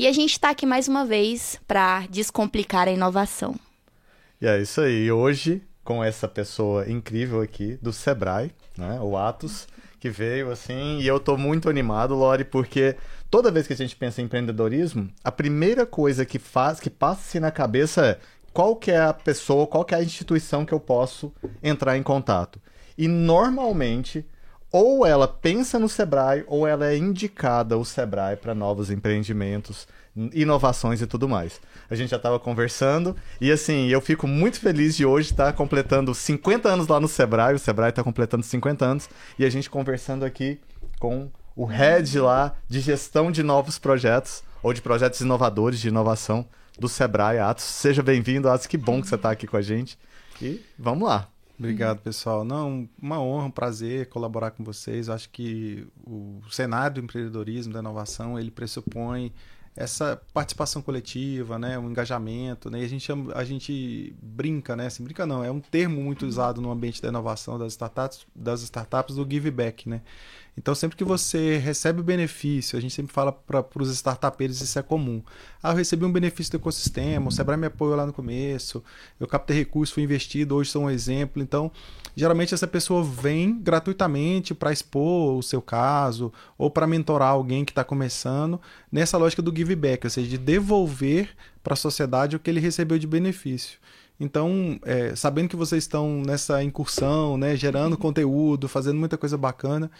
E a gente está aqui mais uma vez para descomplicar a inovação. E é isso aí. Hoje, com essa pessoa incrível aqui do Sebrae, né, o Atos, que veio assim, e eu tô muito animado, Lori, porque toda vez que a gente pensa em empreendedorismo, a primeira coisa que faz, que passa-se na cabeça é qual que é a pessoa, qual que é a instituição que eu posso entrar em contato. E normalmente, ou ela pensa no Sebrae, ou ela é indicada o Sebrae para novos empreendimentos, inovações e tudo mais. A gente já estava conversando e assim, eu fico muito feliz de hoje estar completando 50 anos lá no Sebrae, o Sebrae está completando 50 anos e a gente conversando aqui com o head lá de gestão de novos projetos ou de projetos inovadores de inovação do Sebrae, Atos. Seja bem-vindo, Atos, que bom que você está aqui com a gente. E vamos lá. Obrigado, pessoal. Não, uma honra, um prazer colaborar com vocês. Eu acho que o cenário do empreendedorismo, da inovação, ele pressupõe essa participação coletiva, né, um engajamento, né, e a gente chama, a gente brinca, né, assim, brinca não, é um termo muito usado no ambiente da inovação das startups, das startups do give back, né? Então, sempre que você recebe o benefício, a gente sempre fala para os startupeiros isso é comum. Ah, eu recebi um benefício do ecossistema, o Sebrae me apoiou lá no começo, eu captei recursos, fui investido, hoje sou um exemplo. Então, geralmente essa pessoa vem gratuitamente para expor o seu caso ou para mentorar alguém que está começando nessa lógica do give back, ou seja, de devolver para a sociedade o que ele recebeu de benefício. Então, é, sabendo que vocês estão nessa incursão, né, gerando conteúdo, fazendo muita coisa bacana,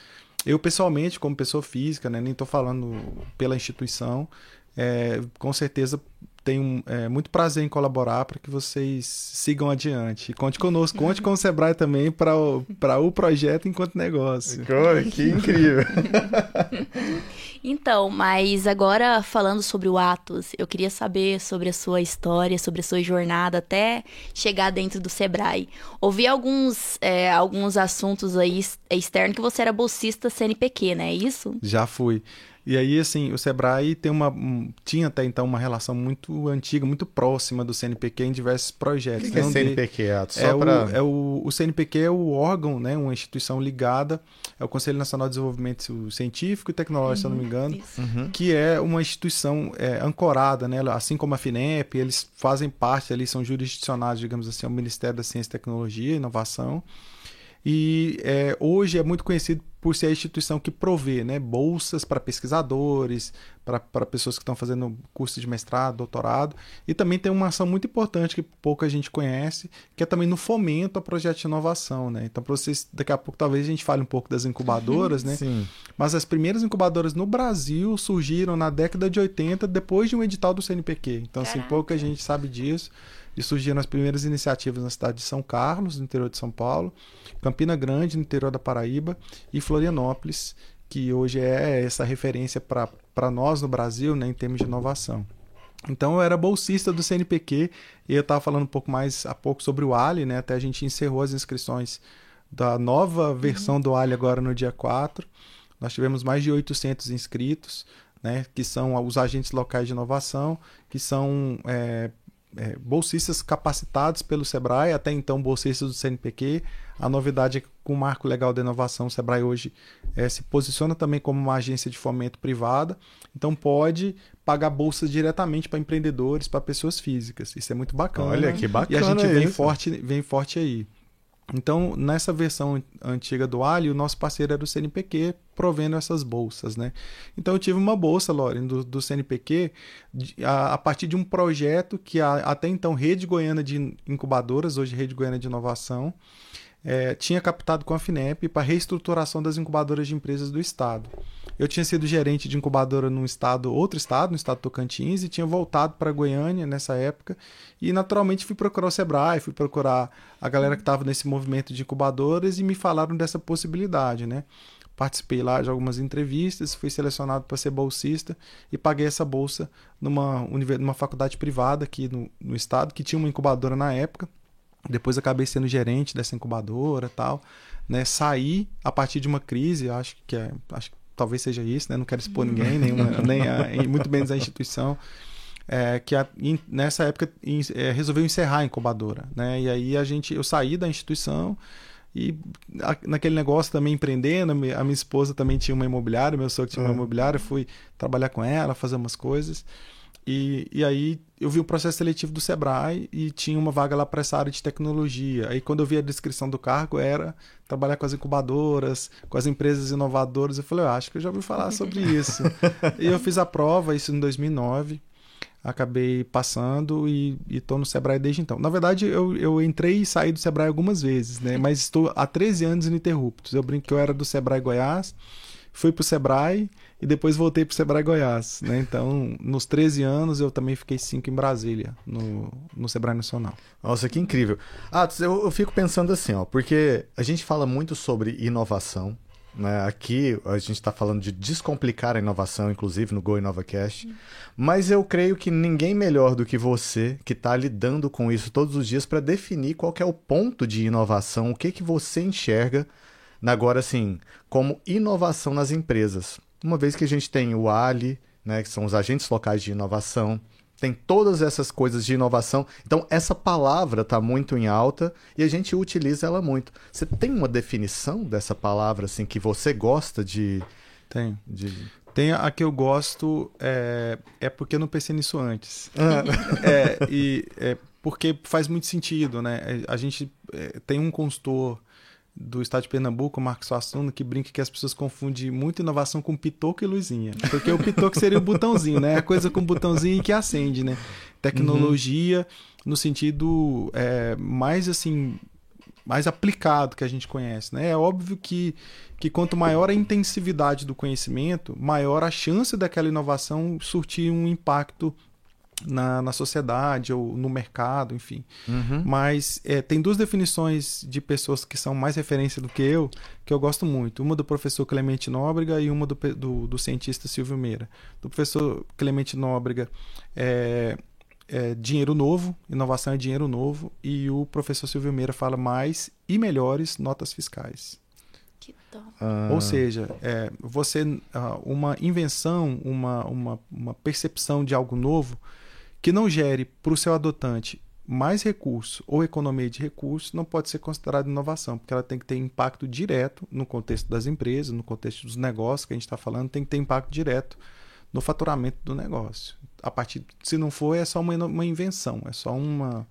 eu pessoalmente, como pessoa física, né, nem estou falando pela instituição, é, com certeza tenho é, muito prazer em colaborar para que vocês sigam adiante. Conte conosco, conte com o Sebrae também para o, o projeto enquanto negócio. Que incrível! então, mas agora falando sobre o Atos, eu queria saber sobre a sua história, sobre a sua jornada até chegar dentro do Sebrae. Ouvi alguns, é, alguns assuntos aí externos que você era bolsista CNPq, né? É isso? Já fui. E aí, assim, o Sebrae tem uma, um, tinha até então uma relação muito antiga, muito próxima do CNPq em diversos projetos. O que, que é CNPq, Ato? É, pra... o, é o, o CNPq é o órgão, né, uma instituição ligada ao Conselho Nacional de Desenvolvimento Científico e Tecnológico, uhum, se eu não me engano, uhum. que é uma instituição é, ancorada, né, assim como a FINEP, eles fazem parte ali, são jurisdicionados, digamos assim, ao Ministério da Ciência, Tecnologia e Inovação. E é, hoje é muito conhecido por ser a instituição que provê né, bolsas para pesquisadores, para pessoas que estão fazendo curso de mestrado, doutorado, e também tem uma ação muito importante que pouca gente conhece, que é também no fomento a projeto de inovação. Né? Então, para vocês, daqui a pouco talvez a gente fale um pouco das incubadoras, né? Sim. mas as primeiras incubadoras no Brasil surgiram na década de 80, depois de um edital do CNPq. Então, assim, pouca gente sabe disso. E surgiram as primeiras iniciativas na cidade de São Carlos, no interior de São Paulo, Campina Grande, no interior da Paraíba, e Florianópolis, que hoje é essa referência para nós no Brasil né, em termos de inovação. Então eu era bolsista do CNPq e eu estava falando um pouco mais há pouco sobre o Ali, né? Até a gente encerrou as inscrições da nova versão uhum. do Ali agora no dia 4. Nós tivemos mais de 800 inscritos, né? Que são os agentes locais de inovação, que são é, é, bolsistas capacitados pelo Sebrae, até então bolsistas do CNPq. A novidade é que com o marco legal da inovação, o Sebrae hoje é, se posiciona também como uma agência de fomento privada, então pode pagar bolsas diretamente para empreendedores, para pessoas físicas. Isso é muito bacana. Olha que bacana. E a gente vem isso. forte, vem forte aí. Então, nessa versão antiga do Ali, o nosso parceiro era o CNPq, provendo essas bolsas, né? Então, eu tive uma bolsa, Loren, do, do CNPq, a, a, partir de um projeto que a, até então Rede Goiana de Incubadoras, hoje Rede Goiana de Inovação, é, tinha captado com a FINEP para reestruturação das incubadoras de empresas do Estado. Eu tinha sido gerente de incubadora num estado, outro estado, no estado Tocantins, e tinha voltado para Goiânia nessa época. E naturalmente fui procurar o Sebrae, fui procurar a galera que estava nesse movimento de incubadoras e me falaram dessa possibilidade, né? Participei lá de algumas entrevistas, fui selecionado para ser bolsista e paguei essa bolsa numa, numa faculdade privada aqui no, no estado, que tinha uma incubadora na época. Depois acabei sendo gerente dessa incubadora tal. Né, saí a partir de uma crise, acho que é, acho que talvez seja isso, né? Não quero expor ninguém, nenhuma, nem a, muito menos a instituição. É, que a, in, nessa época in, é, resolveu encerrar a incubadora, né? E aí a gente, eu saí da instituição E a, naquele negócio também empreendendo, a minha esposa também tinha uma imobiliária, meu sogro tinha uma imobiliária, fui trabalhar com ela, fazer umas coisas. E, e aí eu vi o processo seletivo do Sebrae e tinha uma vaga lá para essa área de tecnologia. Aí quando eu vi a descrição do cargo era trabalhar com as incubadoras, com as empresas inovadoras. Eu falei, eu acho que eu já ouvi falar sobre isso. e eu fiz a prova, isso em 2009. Acabei passando e estou no Sebrae desde então. Na verdade, eu, eu entrei e saí do Sebrae algumas vezes, né? Mas estou há 13 anos ininterruptos. Eu brinco que eu era do Sebrae Goiás, fui para o Sebrae e depois voltei para o Sebrae Goiás. Né? Então, nos 13 anos, eu também fiquei 5 em Brasília, no, no Sebrae Nacional. Nossa, que incrível. Ah, eu, eu fico pensando assim, ó, porque a gente fala muito sobre inovação. Né? Aqui a gente está falando de descomplicar a inovação, inclusive no Go InovaCast. Uhum. Mas eu creio que ninguém melhor do que você, que está lidando com isso todos os dias, para definir qual é o ponto de inovação, o que, que você enxerga agora assim, como inovação nas empresas uma vez que a gente tem o Ali, né, que são os agentes locais de inovação, tem todas essas coisas de inovação. Então, essa palavra está muito em alta e a gente utiliza ela muito. Você tem uma definição dessa palavra, assim, que você gosta de. Tem. De... Tem a que eu gosto, é, é porque eu não pensei nisso antes. Ah. é, e é porque faz muito sentido, né? A gente é, tem um consultor do estado de Pernambuco, o Marcos Suassuna, que brinca que as pessoas confundem muito inovação com pitoco e luzinha. Porque o pitoco seria o botãozinho, né? A coisa com botãozinho que acende, né? Tecnologia uhum. no sentido é, mais assim mais aplicado que a gente conhece, né? É óbvio que que quanto maior a intensividade do conhecimento, maior a chance daquela inovação surtir um impacto na, na sociedade ou no mercado, enfim. Uhum. Mas é, tem duas definições de pessoas que são mais referência do que eu, que eu gosto muito. Uma do professor Clemente Nóbrega e uma do, do, do cientista Silvio Meira. Do professor Clemente Nóbrega é, é dinheiro novo, inovação é dinheiro novo, e o professor Silvio Meira fala mais e melhores notas fiscais. Ah. Ou seja, é, você uh, uma invenção, uma, uma, uma percepção de algo novo que não gere para o seu adotante mais recurso ou economia de recursos não pode ser considerada inovação, porque ela tem que ter impacto direto no contexto das empresas, no contexto dos negócios que a gente está falando, tem que ter impacto direto no faturamento do negócio. A partir, se não for, é só uma, uma invenção, é só uma,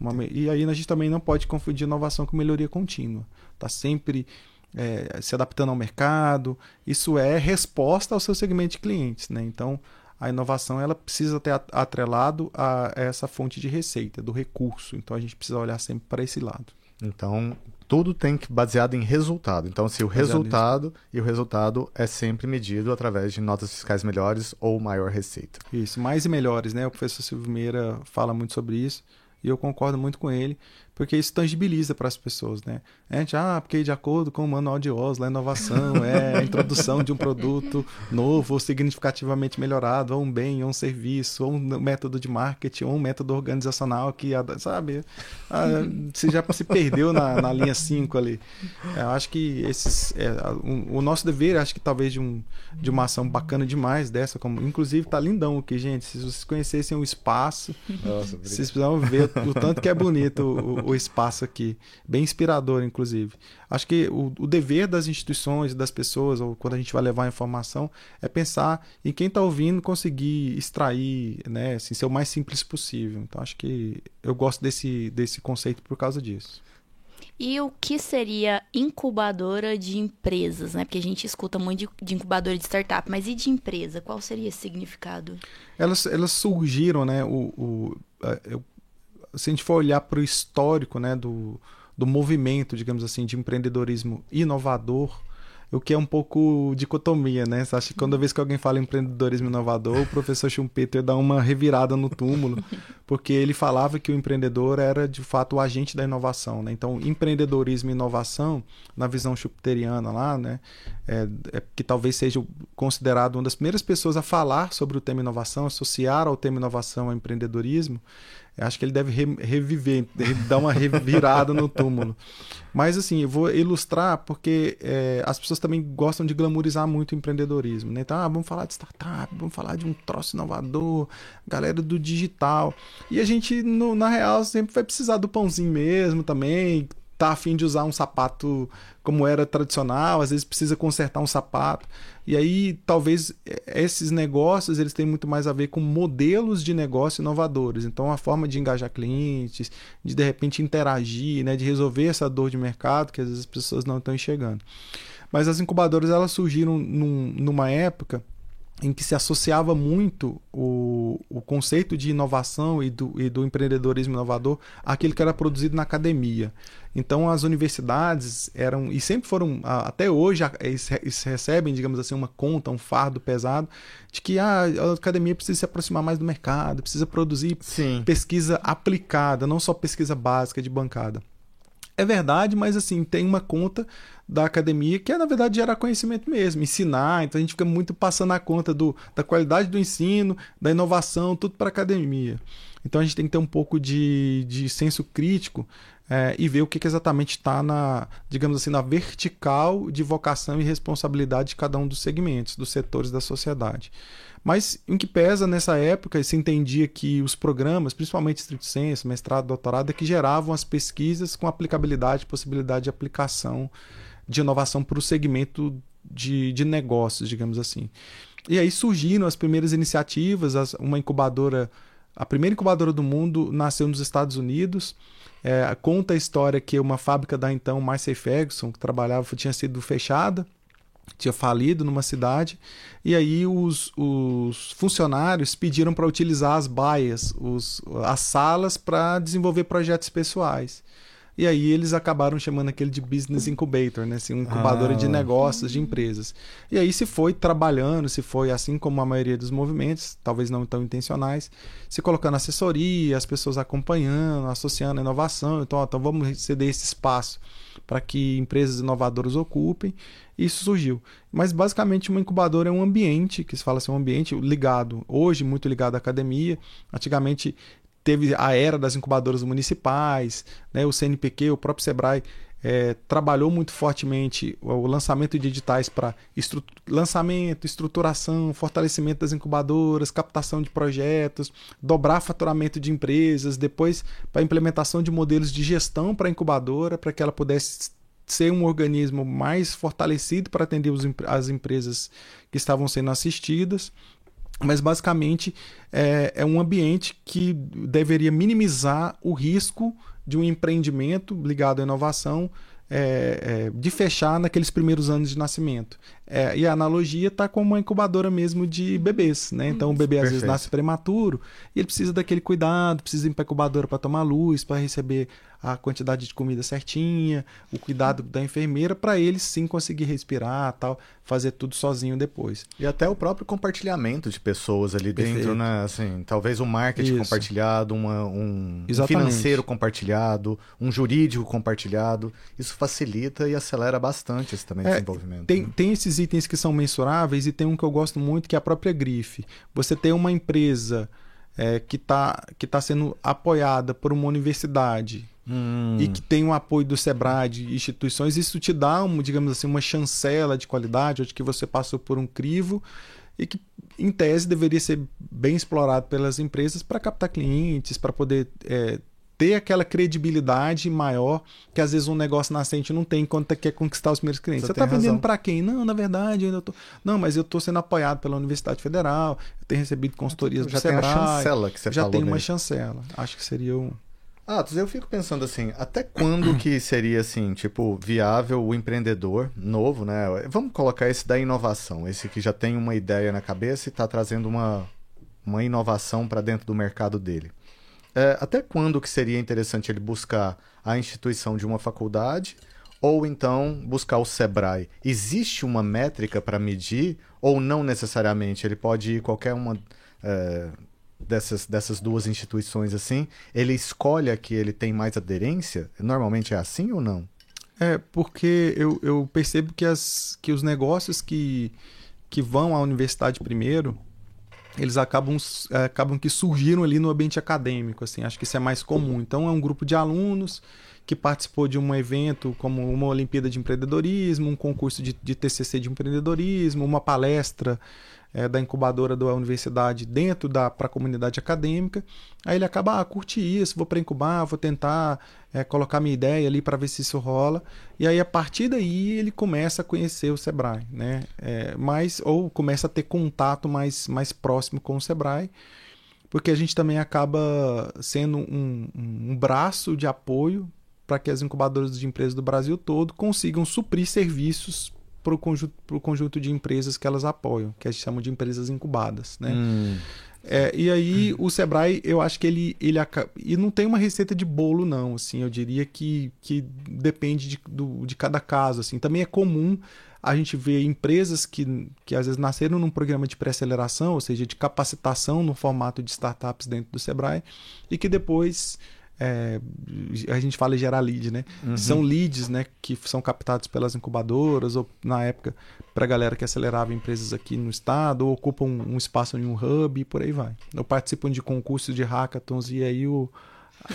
uma, E aí a gente também não pode confundir inovação com melhoria contínua. Está sempre é, se adaptando ao mercado. Isso é resposta ao seu segmento de clientes. Né? Então, a inovação ela precisa ter atrelado a essa fonte de receita, do recurso. Então a gente precisa olhar sempre para esse lado. Então, tudo tem que baseado em resultado. Então, se o baseado resultado e o resultado é sempre medido através de notas fiscais melhores ou maior receita. Isso, mais e melhores, né? O professor Silvio Meira fala muito sobre isso e eu concordo muito com ele porque isso tangibiliza para as pessoas, né? A gente, ah, porque de acordo com o manual de Oslo, a inovação é a introdução de um produto novo ou significativamente melhorado, ou um bem, ou um serviço, ou um método de marketing, ou um método organizacional que, sabe, ah, você já se perdeu na, na linha 5 ali. É, eu acho que esses, é, o, o, nosso dever, acho que talvez de, um, de uma ação bacana demais dessa, como, inclusive tá lindão aqui, gente, se vocês conhecessem o espaço, Nossa, vocês precisam ver o tanto que é bonito o, o espaço aqui. Bem inspirador, inclusive. Acho que o, o dever das instituições, das pessoas, ou quando a gente vai levar a informação, é pensar em quem está ouvindo conseguir extrair, né, assim, ser o mais simples possível. Então, acho que eu gosto desse, desse conceito por causa disso. E o que seria incubadora de empresas, né? Porque a gente escuta muito de, de, incubadora de startup, mas e de empresa? Qual seria esse significado? Elas, elas surgiram, né? O, o, eu se a gente for olhar para o histórico né, do, do movimento, digamos assim, de empreendedorismo inovador, o que é um pouco dicotomia, né? Você acha que quando vez que alguém fala empreendedorismo inovador, o professor Schumpeter dá uma revirada no túmulo, porque ele falava que o empreendedor era de fato o agente da inovação, né? Então, empreendedorismo e inovação, na visão schumpeteriana lá, né? É, é, que talvez seja considerado uma das primeiras pessoas a falar sobre o tema inovação, associar ao tema inovação ao empreendedorismo, acho que ele deve re reviver, dar uma revirada no túmulo. Mas assim, eu vou ilustrar porque é, as pessoas também gostam de glamorizar muito o empreendedorismo. Né? Então, ah, vamos falar de startup, vamos falar de um troço inovador, galera do digital. E a gente, no, na real, sempre vai precisar do pãozinho mesmo também, tá afim de usar um sapato como era tradicional, às vezes precisa consertar um sapato. E aí, talvez esses negócios eles têm muito mais a ver com modelos de negócio inovadores. Então, a forma de engajar clientes, de de repente interagir, né, de resolver essa dor de mercado que às vezes as pessoas não estão enxergando. Mas as incubadoras elas surgiram num, numa época em que se associava muito o, o conceito de inovação e do, e do empreendedorismo inovador àquilo que era produzido na academia. Então as universidades eram, e sempre foram, até hoje, eles recebem, digamos assim, uma conta, um fardo pesado, de que ah, a academia precisa se aproximar mais do mercado, precisa produzir Sim. pesquisa aplicada, não só pesquisa básica de bancada. É verdade, mas assim, tem uma conta da academia, que é, na verdade, gerar conhecimento mesmo, ensinar. Então a gente fica muito passando a conta do, da qualidade do ensino, da inovação, tudo para a academia. Então a gente tem que ter um pouco de, de senso crítico é, e ver o que, que exatamente está na, digamos assim, na vertical de vocação e responsabilidade de cada um dos segmentos, dos setores da sociedade. Mas em que pesa nessa época, se entendia que os programas, principalmente estrito senso, mestrado, doutorado, é que geravam as pesquisas com aplicabilidade, possibilidade de aplicação de inovação para o segmento de, de negócios, digamos assim. E aí surgiram as primeiras iniciativas, as, uma incubadora, a primeira incubadora do mundo nasceu nos Estados Unidos. É, conta a história que uma fábrica da então Marcy Ferguson, que trabalhava, tinha sido fechada, tinha falido numa cidade, e aí os, os funcionários pediram para utilizar as baias, os, as salas, para desenvolver projetos pessoais. E aí eles acabaram chamando aquele de business incubator, né? Assim, um incubadora ah. de negócios, de empresas. E aí se foi trabalhando, se foi assim como a maioria dos movimentos, talvez não tão intencionais, se colocando assessoria, as pessoas acompanhando, associando a inovação. Então, ó, então vamos ceder esse espaço para que empresas inovadoras ocupem. Isso surgiu. Mas basicamente uma incubadora é um ambiente, que se fala assim, um ambiente ligado, hoje muito ligado à academia. Antigamente teve a era das incubadoras municipais, né, o CNPq, o próprio Sebrae é, trabalhou muito fortemente o lançamento de editais para estru lançamento, estruturação, fortalecimento das incubadoras, captação de projetos, dobrar faturamento de empresas, depois para implementação de modelos de gestão para a incubadora, para que ela pudesse ser um organismo mais fortalecido para atender as empresas que estavam sendo assistidas mas basicamente é, é, um ambiente que deveria minimizar o risco de um empreendimento ligado à inovação é, é, de fechar naqueles primeiros anos de nascimento. É, e a analogia está com uma incubadora mesmo de bebês. Né? Então o bebê às vezes nasce prematuro e ele precisa daquele cuidado, precisa ir para a incubadora para tomar luz, para receber a quantidade de comida certinha, o cuidado da enfermeira, para ele sim conseguir respirar, tal, fazer tudo sozinho depois. E até o próprio compartilhamento de pessoas ali Perfeito. dentro, né? Assim, talvez um marketing Isso. compartilhado, uma, um, um financeiro compartilhado, um jurídico compartilhado. Isso facilita e acelera bastante esse também é, desenvolvimento. Tem, né? tem esses itens que são mensuráveis e tem um que eu gosto muito que é a própria grife. Você tem uma empresa é, que está que tá sendo apoiada por uma universidade hum. e que tem o apoio do Sebrae, de instituições, isso te dá, um, digamos assim, uma chancela de qualidade, onde que você passou por um crivo e que, em tese, deveria ser bem explorado pelas empresas para captar clientes, para poder é, ter aquela credibilidade maior que às vezes um negócio nascente não tem quando quer conquistar os primeiros clientes. Você está vendendo para quem? Não, na verdade, eu ainda tô... Não, mas eu estou sendo apoiado pela Universidade Federal, eu tenho recebido consultorias já do Sebrae. Já tem a chancela que você já falou. Já tem uma chancela. Acho que seria um... Atos, eu fico pensando assim, até quando que seria assim, tipo, viável o empreendedor novo, né? Vamos colocar esse da inovação, esse que já tem uma ideia na cabeça e está trazendo uma, uma inovação para dentro do mercado dele. É, até quando que seria interessante ele buscar a instituição de uma faculdade ou então buscar o Sebrae? Existe uma métrica para medir ou não necessariamente? Ele pode ir qualquer uma é, dessas, dessas duas instituições assim? Ele escolhe a que ele tem mais aderência? Normalmente é assim ou não? É, porque eu, eu percebo que, as, que os negócios que, que vão à universidade primeiro, eles acabam, é, acabam que surgiram ali no ambiente acadêmico, assim, acho que isso é mais comum. Então é um grupo de alunos que participou de um evento como uma Olimpíada de Empreendedorismo, um concurso de, de TCC de empreendedorismo, uma palestra é, da incubadora da universidade dentro da para a comunidade acadêmica. Aí ele acaba, ah, curti isso, vou para incubar, vou tentar é, colocar minha ideia ali para ver se isso rola. E aí a partir daí ele começa a conhecer o Sebrae, né? É, ou começa a ter contato mais, mais próximo com o Sebrae porque a gente também acaba sendo um, um, braço de apoio para que as incubadoras de empresas do Brasil todo consigam suprir serviços para o conjunto, conjunto de empresas que elas apoiam, que a gente chama de empresas incubadas, né? Hum. É, e aí o Sebrae, eu acho que ele, ele e não tem uma receita de bolo não, assim, eu diria que, que depende de, do, de cada caso, assim. Também é comum a gente ver empresas que, que às vezes nasceram num programa de pré-aceleração, ou seja, de capacitação no formato de startups dentro do Sebrae, e que depois é, a gente fala em gerar lead, né? Uhum. São leads, né? Que são captados pelas incubadoras ou na época para a galera que acelerava empresas aqui no estado ou ocupam um, um espaço em um hub e por aí vai. Ou participam de concursos de hackathons e aí o,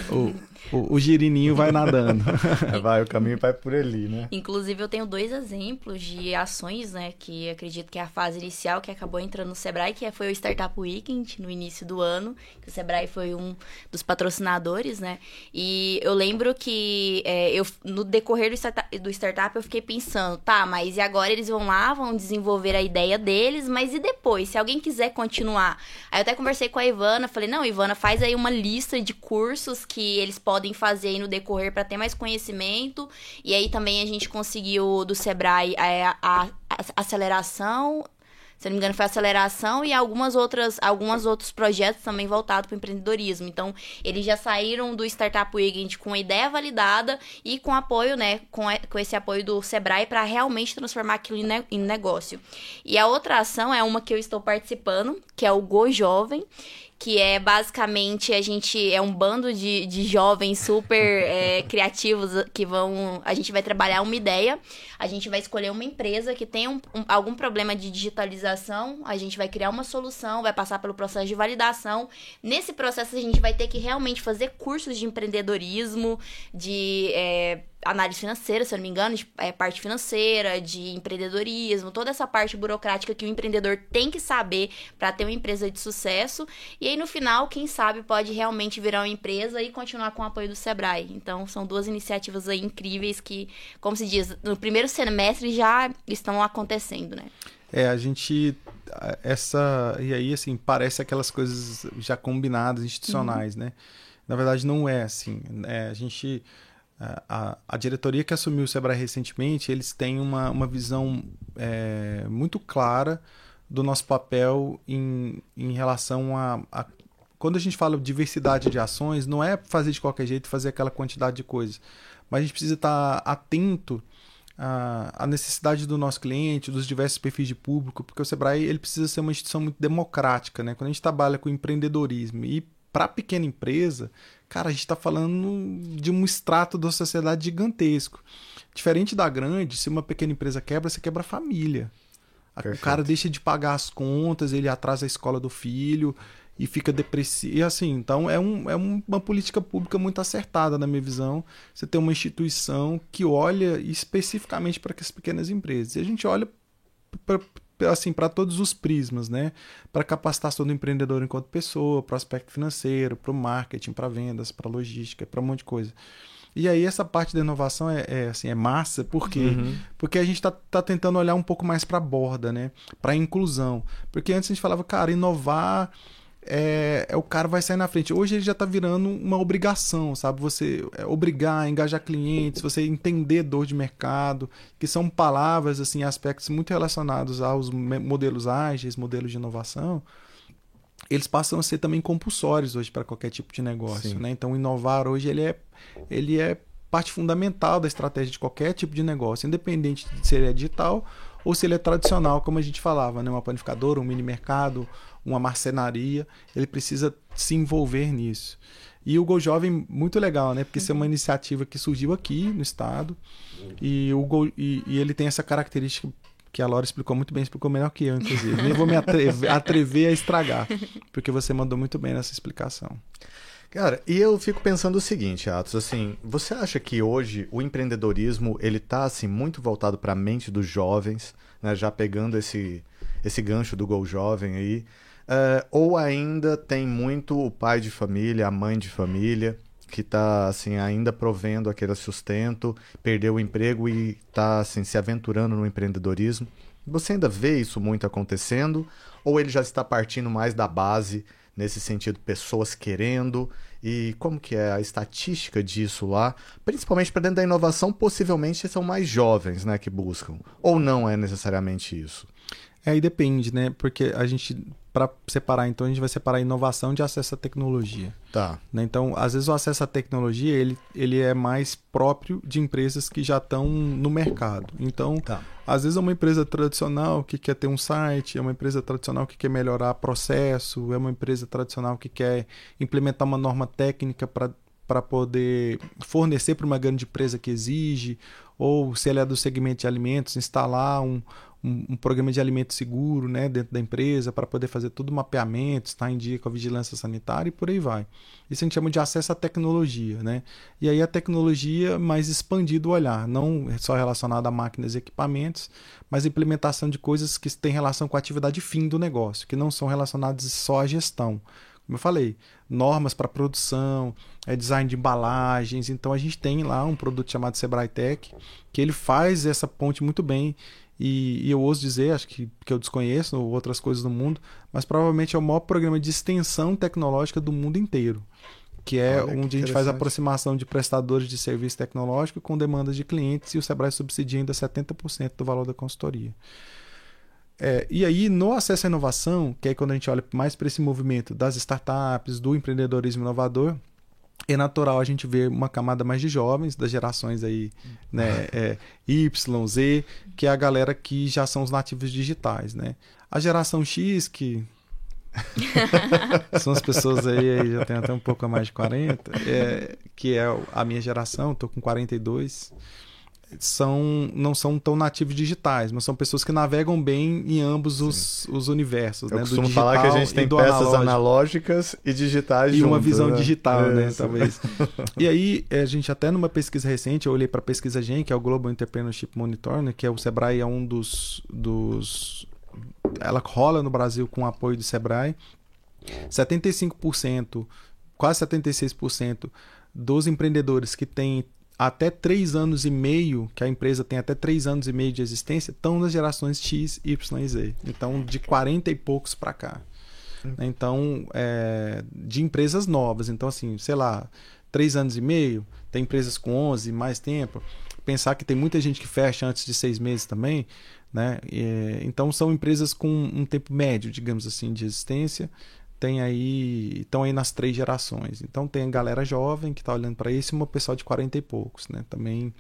o, o, o, girininho vai nadando. vai, o caminho vai por ali, né? Inclusive, eu tenho dois exemplos de ações, né? Que acredito que é a fase inicial que acabou entrando no Sebrae, que foi o Startup Weekend, no início do ano. Que o Sebrae foi um dos patrocinadores, né? E eu lembro que é, eu, no decorrer do startup, do startup eu fiquei pensando, tá, mas e agora eles vão lá, vão desenvolver a ideia deles, mas e depois? Se alguém quiser continuar? Aí eu até conversei com a Ivana, falei, não, Ivana, faz aí uma lista de cursos que eles podem fazer aí no decorrer para ter mais conhecimento. E aí também a gente conseguiu do Sebrae a, a, a aceleração se não me engano, foi aceleração e algumas outras, alguns outros projetos também voltados para o empreendedorismo. Então, eles já saíram do Startup Weekend com a ideia validada e com apoio, né, com, com esse apoio do Sebrae para realmente transformar aquilo em, em negócio. E a outra ação é uma que eu estou participando, que é o Go Jovem, que é basicamente a gente é um bando de, de jovens super é, criativos que vão. A gente vai trabalhar uma ideia, a gente vai escolher uma empresa que tem um, um, algum problema de digitalização, a gente vai criar uma solução, vai passar pelo processo de validação. Nesse processo, a gente vai ter que realmente fazer cursos de empreendedorismo, de. É, análise financeira, se eu não me engano, de é, parte financeira, de empreendedorismo, toda essa parte burocrática que o empreendedor tem que saber para ter uma empresa de sucesso. E aí, no final, quem sabe pode realmente virar uma empresa e continuar com o apoio do Sebrae. Então, são duas iniciativas aí incríveis que, como se diz, no primeiro semestre já estão acontecendo, né? É, a gente essa e aí assim parece aquelas coisas já combinadas institucionais, uhum. né? Na verdade não é assim. É, a gente a, a, diretoria que assumiu o Sebrae recentemente, eles têm uma, uma visão é, muito clara do nosso papel em, em relação a, a, Quando a gente fala de diversidade de ações, não é fazer de qualquer jeito, fazer aquela quantidade de coisas. Mas a gente precisa estar atento à, à necessidade do nosso cliente, dos diversos perfis de público, porque o Sebrae ele precisa ser uma instituição muito democrática. Né? Quando a gente trabalha com empreendedorismo e para pequena empresa, cara, a gente está falando de um extrato da sociedade gigantesco. Diferente da grande, se uma pequena empresa quebra, você quebra a família. Perfeito. O cara deixa de pagar as contas, ele atrasa a escola do filho e fica depressivo. E assim, então é, um, é uma política pública muito acertada, na minha visão. Você tem uma instituição que olha especificamente para as pequenas empresas. E a gente olha assim para todos os prismas, né? Para capacitação do empreendedor enquanto pessoa, para o aspecto financeiro, para o marketing, para vendas, para logística, para um monte de coisa. E aí essa parte da inovação é, é assim é massa, por quê? Uhum. Porque a gente está tá tentando olhar um pouco mais para a borda, né? Para a inclusão. Porque antes a gente falava, cara, inovar é, é, o cara vai sair na frente. Hoje ele já está virando uma obrigação, sabe? Você é, obrigar, engajar clientes, você entender dor de mercado, que são palavras, assim, aspectos muito relacionados aos modelos ágeis, modelos de inovação. Eles passam a ser também compulsórios hoje para qualquer tipo de negócio, né? Então, inovar hoje ele é, ele é parte fundamental da estratégia de qualquer tipo de negócio, independente de se ele é digital ou se ele é tradicional, como a gente falava, né? uma panificadora, um mini mercado, uma marcenaria, ele precisa se envolver nisso. E o Gol Jovem, muito legal, né? Porque isso é uma iniciativa que surgiu aqui no estado e, o Gol, e, e ele tem essa característica que a Laura explicou muito bem, explicou melhor que eu, inclusive. Nem vou me atrever, atrever a estragar, porque você mandou muito bem nessa explicação. Cara, e eu fico pensando o seguinte, Atos, assim, você acha que hoje o empreendedorismo, ele tá, assim, muito voltado para a mente dos jovens, né, já pegando esse, esse gancho do Gol Jovem aí, uh, ou ainda tem muito o pai de família, a mãe de família, que está assim ainda provendo aquele sustento, perdeu o emprego e está assim se aventurando no empreendedorismo. Você ainda vê isso muito acontecendo ou ele já está partindo mais da base nesse sentido, pessoas querendo e como que é a estatística disso lá, principalmente para dentro da inovação, possivelmente são mais jovens, né, que buscam, ou não é necessariamente isso? É, aí depende, né? Porque a gente para separar, então a gente vai separar inovação de acesso à tecnologia. Tá. Né? Então, às vezes o acesso à tecnologia ele, ele é mais próprio de empresas que já estão no mercado. Então, tá. às vezes é uma empresa tradicional que quer ter um site, é uma empresa tradicional que quer melhorar processo, é uma empresa tradicional que quer implementar uma norma técnica para para poder fornecer para uma grande empresa que exige, ou se ela é do segmento de alimentos, instalar um, um, programa de alimento seguro né, dentro da empresa para poder fazer todo o mapeamento, estar em dia com a vigilância sanitária e por aí vai. Isso a gente chama de acesso à tecnologia. Né? E aí a tecnologia mais expandido o olhar, não só relacionada a máquinas e equipamentos, mas implementação de coisas que têm relação com a atividade fim do negócio, que não são relacionadas só à gestão. Como eu falei, normas para produção, é design de embalagens. Então a gente tem lá um produto chamado Sebrae Tech, que ele faz essa ponte muito bem e, e, eu ouso dizer, acho que, que eu desconheço outras coisas do mundo, mas provavelmente é o maior programa de extensão tecnológica do mundo inteiro. Que é Olha, onde que a gente faz a aproximação de prestadores de serviço tecnológico com demandas de clientes e o Sebrae subsidia ainda 70% do valor da consultoria. É, e aí, no acesso à inovação, que é quando a gente olha mais para esse movimento das startups, do empreendedorismo inovador, é natural a gente ver uma camada mais de jovens, das gerações aí, né, é, Y, Z, que é a galera que já são os nativos digitais, né? A geração X, que são as pessoas aí, já tem até um pouco mais de 40, é, que é a minha geração, tô com 42 são não são tão nativos digitais, mas são pessoas que navegam bem em ambos os, os universos. Eu né? costumo falar que a gente tem peças analógico. analógicas e digitais E uma visão né? digital, né? Talvez. e aí, a gente até numa pesquisa recente, eu olhei para a pesquisa GEM, que é o Global Entrepreneurship Monitor, né? que é o Sebrae é um dos, dos... Ela rola no Brasil com o apoio do Sebrae. 75%, quase 76% dos empreendedores que têm até três anos e meio, que a empresa tem até três anos e meio de existência, estão nas gerações X, Y e Z. Então, de 40 e poucos para cá. Então, é, de empresas novas. Então, assim, sei lá, três anos e meio, tem empresas com 11, mais tempo. Pensar que tem muita gente que fecha antes de seis meses também, né? E, então, são empresas com um tempo médio, digamos assim, de existência tem aí estão aí nas três gerações. Então tem a galera jovem que está olhando para isso e uma pessoal de 40 e poucos, né? Também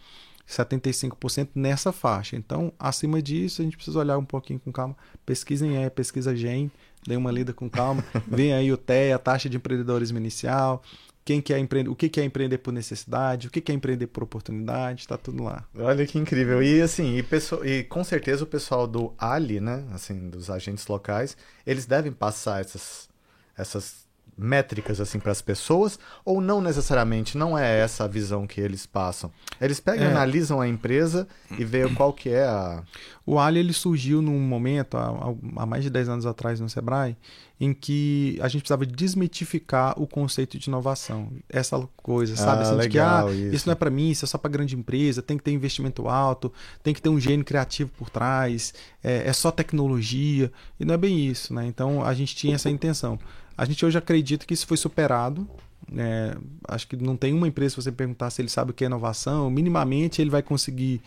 75% nessa faixa. Então, acima disso, a gente precisa olhar um pouquinho com calma. Pesquisem aí, pesquisa GEM, dê uma lida com calma. Vem aí o TE, a taxa de empreendedorismo inicial, quem quer empreender, o que é empreender por necessidade, o que é empreender por oportunidade, está tudo lá. Olha que incrível. E assim, e, pessoa, e com certeza o pessoal do Ali, né, assim, dos agentes locais, eles devem passar essas essas métricas assim para as pessoas ou não necessariamente não é essa a visão que eles passam eles pegam é. analisam a empresa e veem qual que é a o Ali ele surgiu num momento há, há, mais de 10 anos atrás no Sebrae em que a gente precisava desmitificar o conceito de inovação essa coisa sabe ah, assim, legal, que ah, isso. isso não é para mim isso é só para grande empresa tem que ter investimento alto tem que ter um gênio criativo por trás é, é só tecnologia e não é bem isso né então a gente tinha essa intenção a gente hoje acredita que isso foi superado. É, acho que não tem uma empresa, se você perguntar se ele sabe o que é inovação, minimamente ele vai conseguir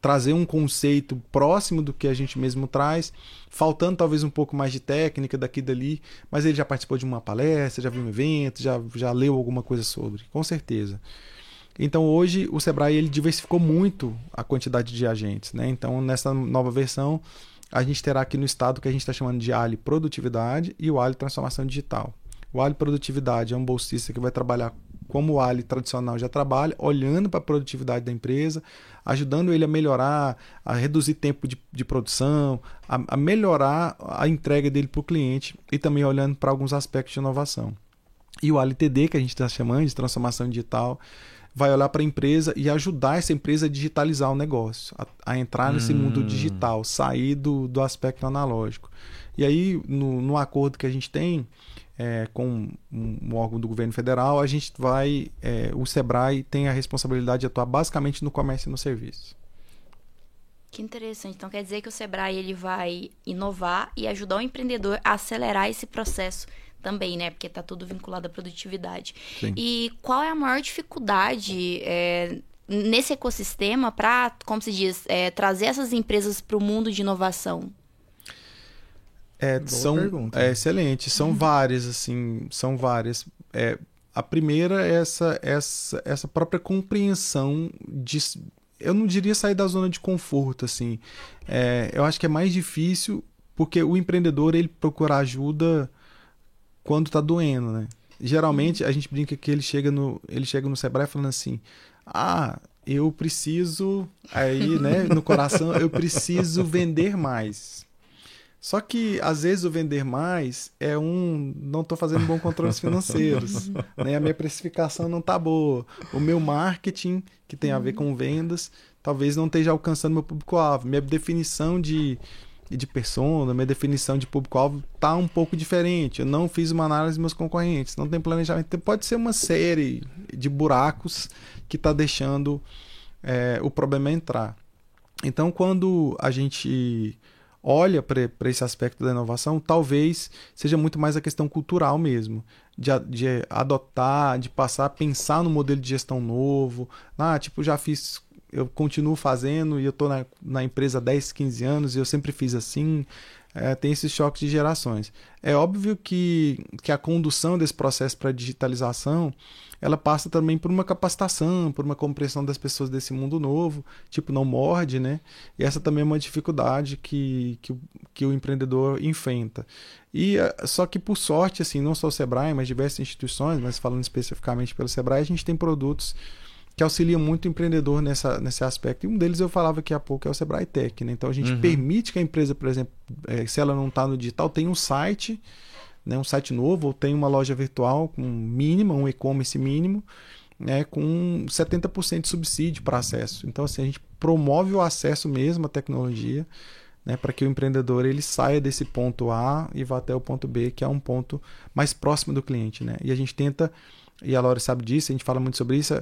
trazer um conceito próximo do que a gente mesmo traz, faltando talvez um pouco mais de técnica daqui e dali, mas ele já participou de uma palestra, já viu um evento, já, já leu alguma coisa sobre, com certeza. Então hoje o Sebrae ele diversificou muito a quantidade de agentes, né? Então nessa nova versão a gente terá aqui no estado que a gente está chamando de Ali Produtividade e o Ali Transformação Digital. O Ali Produtividade é um bolsista que vai trabalhar como o Ali tradicional já trabalha, olhando para a produtividade da empresa, ajudando ele a melhorar, a reduzir tempo de, de produção, a, a melhorar a entrega dele para o cliente e também olhando para alguns aspectos de inovação. E o LTD, que a gente está chamando de transformação digital, vai olhar para a empresa e ajudar essa empresa a digitalizar o negócio, a, a entrar nesse hum. mundo digital, sair do, do aspecto analógico. E aí, no, no acordo que a gente tem é, com um, órgão do governo federal, a gente vai. É, o SEBRAE tem a responsabilidade de atuar basicamente no comércio e no serviço. Que interessante. Então quer dizer que o Sebrae ele vai inovar e ajudar o empreendedor a acelerar esse processo também, né? Porque está tudo vinculado à produtividade. Sim. E qual é a maior dificuldade é, nesse ecossistema para, como se diz, é, trazer essas empresas para o mundo de inovação? É, são pergunta. é excelente, são uhum. várias assim, são várias. É, a primeira é essa essa essa própria compreensão de eu não diria sair da zona de conforto assim. É, eu acho que é mais difícil porque o empreendedor ele procura ajuda quando tá doendo, né? Geralmente a gente brinca que ele chega no, ele chega no Sebrae falando assim: "Ah, eu preciso aí, né, no coração, eu preciso vender mais". Só que às vezes o vender mais é um não estou fazendo bom controles financeiros, né? A minha precificação não tá boa. O meu marketing que tem a ver com vendas talvez não esteja alcançando meu público-alvo. Minha definição de de persona, minha definição de público-alvo tá um pouco diferente. Eu não fiz uma análise dos meus concorrentes, não tem planejamento. Então, pode ser uma série de buracos que está deixando é, o problema entrar. Então, quando a gente olha para esse aspecto da inovação, talvez seja muito mais a questão cultural mesmo, de, de adotar, de passar a pensar no modelo de gestão novo. Ah, tipo, já fiz eu continuo fazendo e eu estou na, na empresa há 10, 15 anos e eu sempre fiz assim. É, tem esses choques de gerações. É óbvio que, que a condução desse processo para a digitalização ela passa também por uma capacitação, por uma compreensão das pessoas desse mundo novo, tipo, não morde, né? E essa também é uma dificuldade que, que, que o empreendedor enfrenta. E eh, só que por sorte, assim, não só o Sebrae, mas diversas instituições, mas falando especificamente pelo Sebrae, a gente tem produtos que auxilia muito o empreendedor nessa, nesse aspecto. E um deles eu falava aqui há pouco é o Sebrae Tech. Né? Então a gente uhum. permite que a empresa, por exemplo, é, se ela não está no digital, tenha um site, né, um site novo, ou tenha uma loja virtual com mínima, um e-commerce mínimo, né, com 70% de subsídio para acesso. Então assim, a gente promove o acesso mesmo à tecnologia. Né, para que o empreendedor ele saia desse ponto A e vá até o ponto B, que é um ponto mais próximo do cliente. Né? E a gente tenta, e a Laura sabe disso, a gente fala muito sobre isso,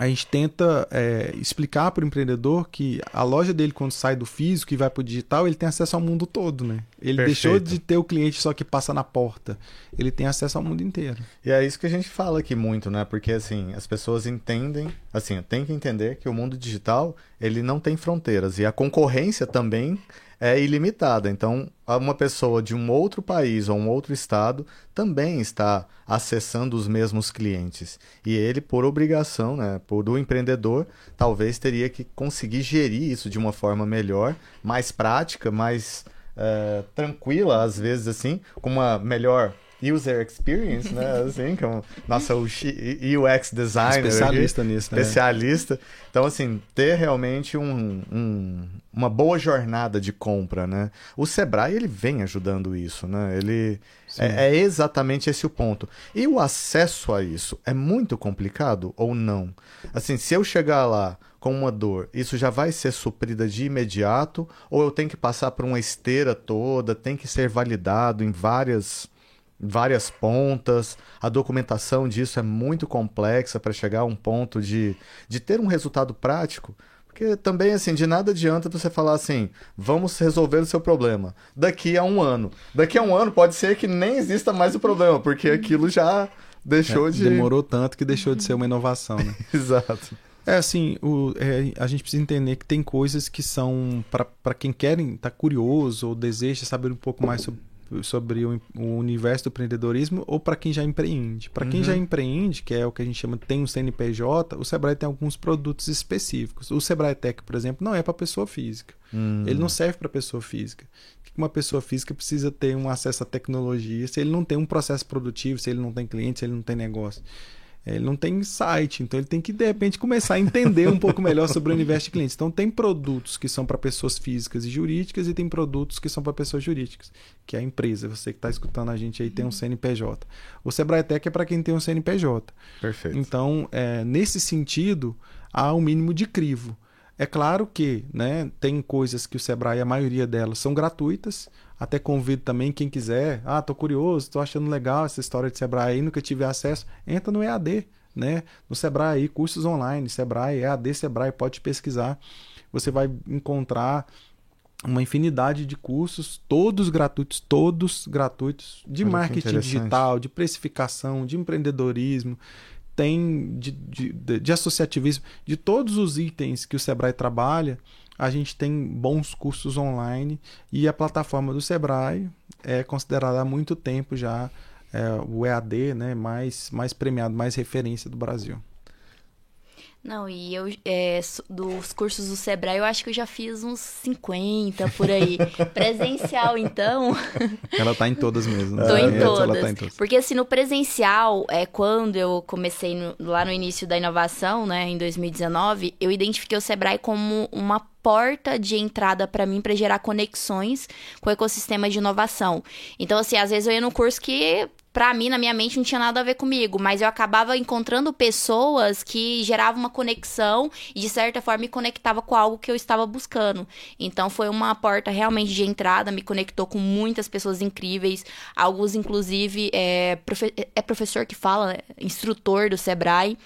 a gente tenta é, explicar para o empreendedor que a loja dele, quando sai do físico e vai para o digital, ele tem acesso ao mundo todo, né? Ele Perfeito. deixou de ter o cliente só que passa na porta. Ele tem acesso ao mundo inteiro. E é isso que a gente fala aqui muito, né? Porque, assim, as pessoas entendem, assim, tem que entender que o mundo digital, ele não tem fronteiras. E a concorrência também é ilimitada. Então, uma pessoa de um outro país ou um outro estado também está acessando os mesmos clientes. E ele, por obrigação, né, por do empreendedor, talvez teria que conseguir gerir isso de uma forma melhor, mais prática, mais uh, tranquila, às vezes assim, com uma melhor user experience, né? Assim, como nossa UX designer. Especialista aqui, nisso, né? Especialista. Então, assim, ter realmente um, um, uma boa jornada de compra, né? O Sebrae, ele vem ajudando isso, né? Ele... É, é, exatamente esse o ponto. E o acesso a isso é muito complicado ou não? Assim, se eu chegar lá com uma dor, isso já vai ser suprida de imediato? Ou eu tenho que passar por uma esteira toda, tem que ser validado em várias várias pontas, a documentação disso é muito complexa para chegar a um ponto de, de ter um resultado prático. Porque também, assim, de nada adianta você falar assim, vamos resolver o seu problema daqui a um ano. Daqui a um ano pode ser que nem exista mais o problema, porque aquilo já deixou é, de. Demorou tanto que deixou de ser uma inovação, né? Exato. É assim, o, é, a gente precisa entender que tem coisas que são para quem querem, tá curioso ou deseja saber um pouco mais sobre sobre o, o universo do empreendedorismo ou para quem já empreende. Para quem uhum. já empreende, que é o que a gente chama tem um CNPJ, o Sebrae tem alguns produtos específicos. O Sebrae Tech, por exemplo, não é para pessoa física. Uhum. Ele não serve para pessoa física. Uma pessoa física precisa ter um acesso à tecnologia se ele não tem um processo produtivo, se ele não tem cliente, se ele não tem negócio. É, ele não tem site, então ele tem que de repente começar a entender um pouco melhor sobre o universo de clientes. Então tem produtos que são para pessoas físicas e jurídicas e tem produtos que são para pessoas jurídicas, que é a empresa. Você que está escutando a gente aí tem um CNPJ. O Sebrae Tech é para quem tem um CNPJ. Perfeito. Então, é, nesse sentido, há um mínimo de crivo. É claro que né, tem coisas que o Sebrae, a maioria delas, são gratuitas. Até convido também quem quiser. Ah, tô curioso, tô achando legal essa história de Sebrae aí, nunca tive acesso. Entra no EAD, né? No Sebrae cursos online, Sebrae, EAD, Sebrae, pode pesquisar. Você vai encontrar uma infinidade de cursos, todos gratuitos, todos gratuitos, de Olha marketing digital, de precificação, de empreendedorismo, tem de, de, de, associativismo, de todos os itens que o Sebrae trabalha, a gente tem bons cursos online e a plataforma do Sebrae é considerada há muito tempo já é, o EAD né, mais, mais premiado, mais referência do Brasil. Não, e eu, é, dos cursos do Sebrae, eu acho que eu já fiz uns 50 por aí. presencial, então. Ela tá em todas mesmo. Né? Tô em, é, todas. Tá em todas. Porque, assim, no presencial, é, quando eu comecei no, lá no início da inovação, né, em 2019, eu identifiquei o Sebrae como uma porta de entrada para mim para gerar conexões com o ecossistema de inovação. Então, assim, às vezes eu ia no curso que pra mim, na minha mente, não tinha nada a ver comigo, mas eu acabava encontrando pessoas que geravam uma conexão e, de certa forma, me conectava com algo que eu estava buscando. Então, foi uma porta realmente de entrada, me conectou com muitas pessoas incríveis, alguns, inclusive, é, profe é professor que fala, instrutor do Sebrae.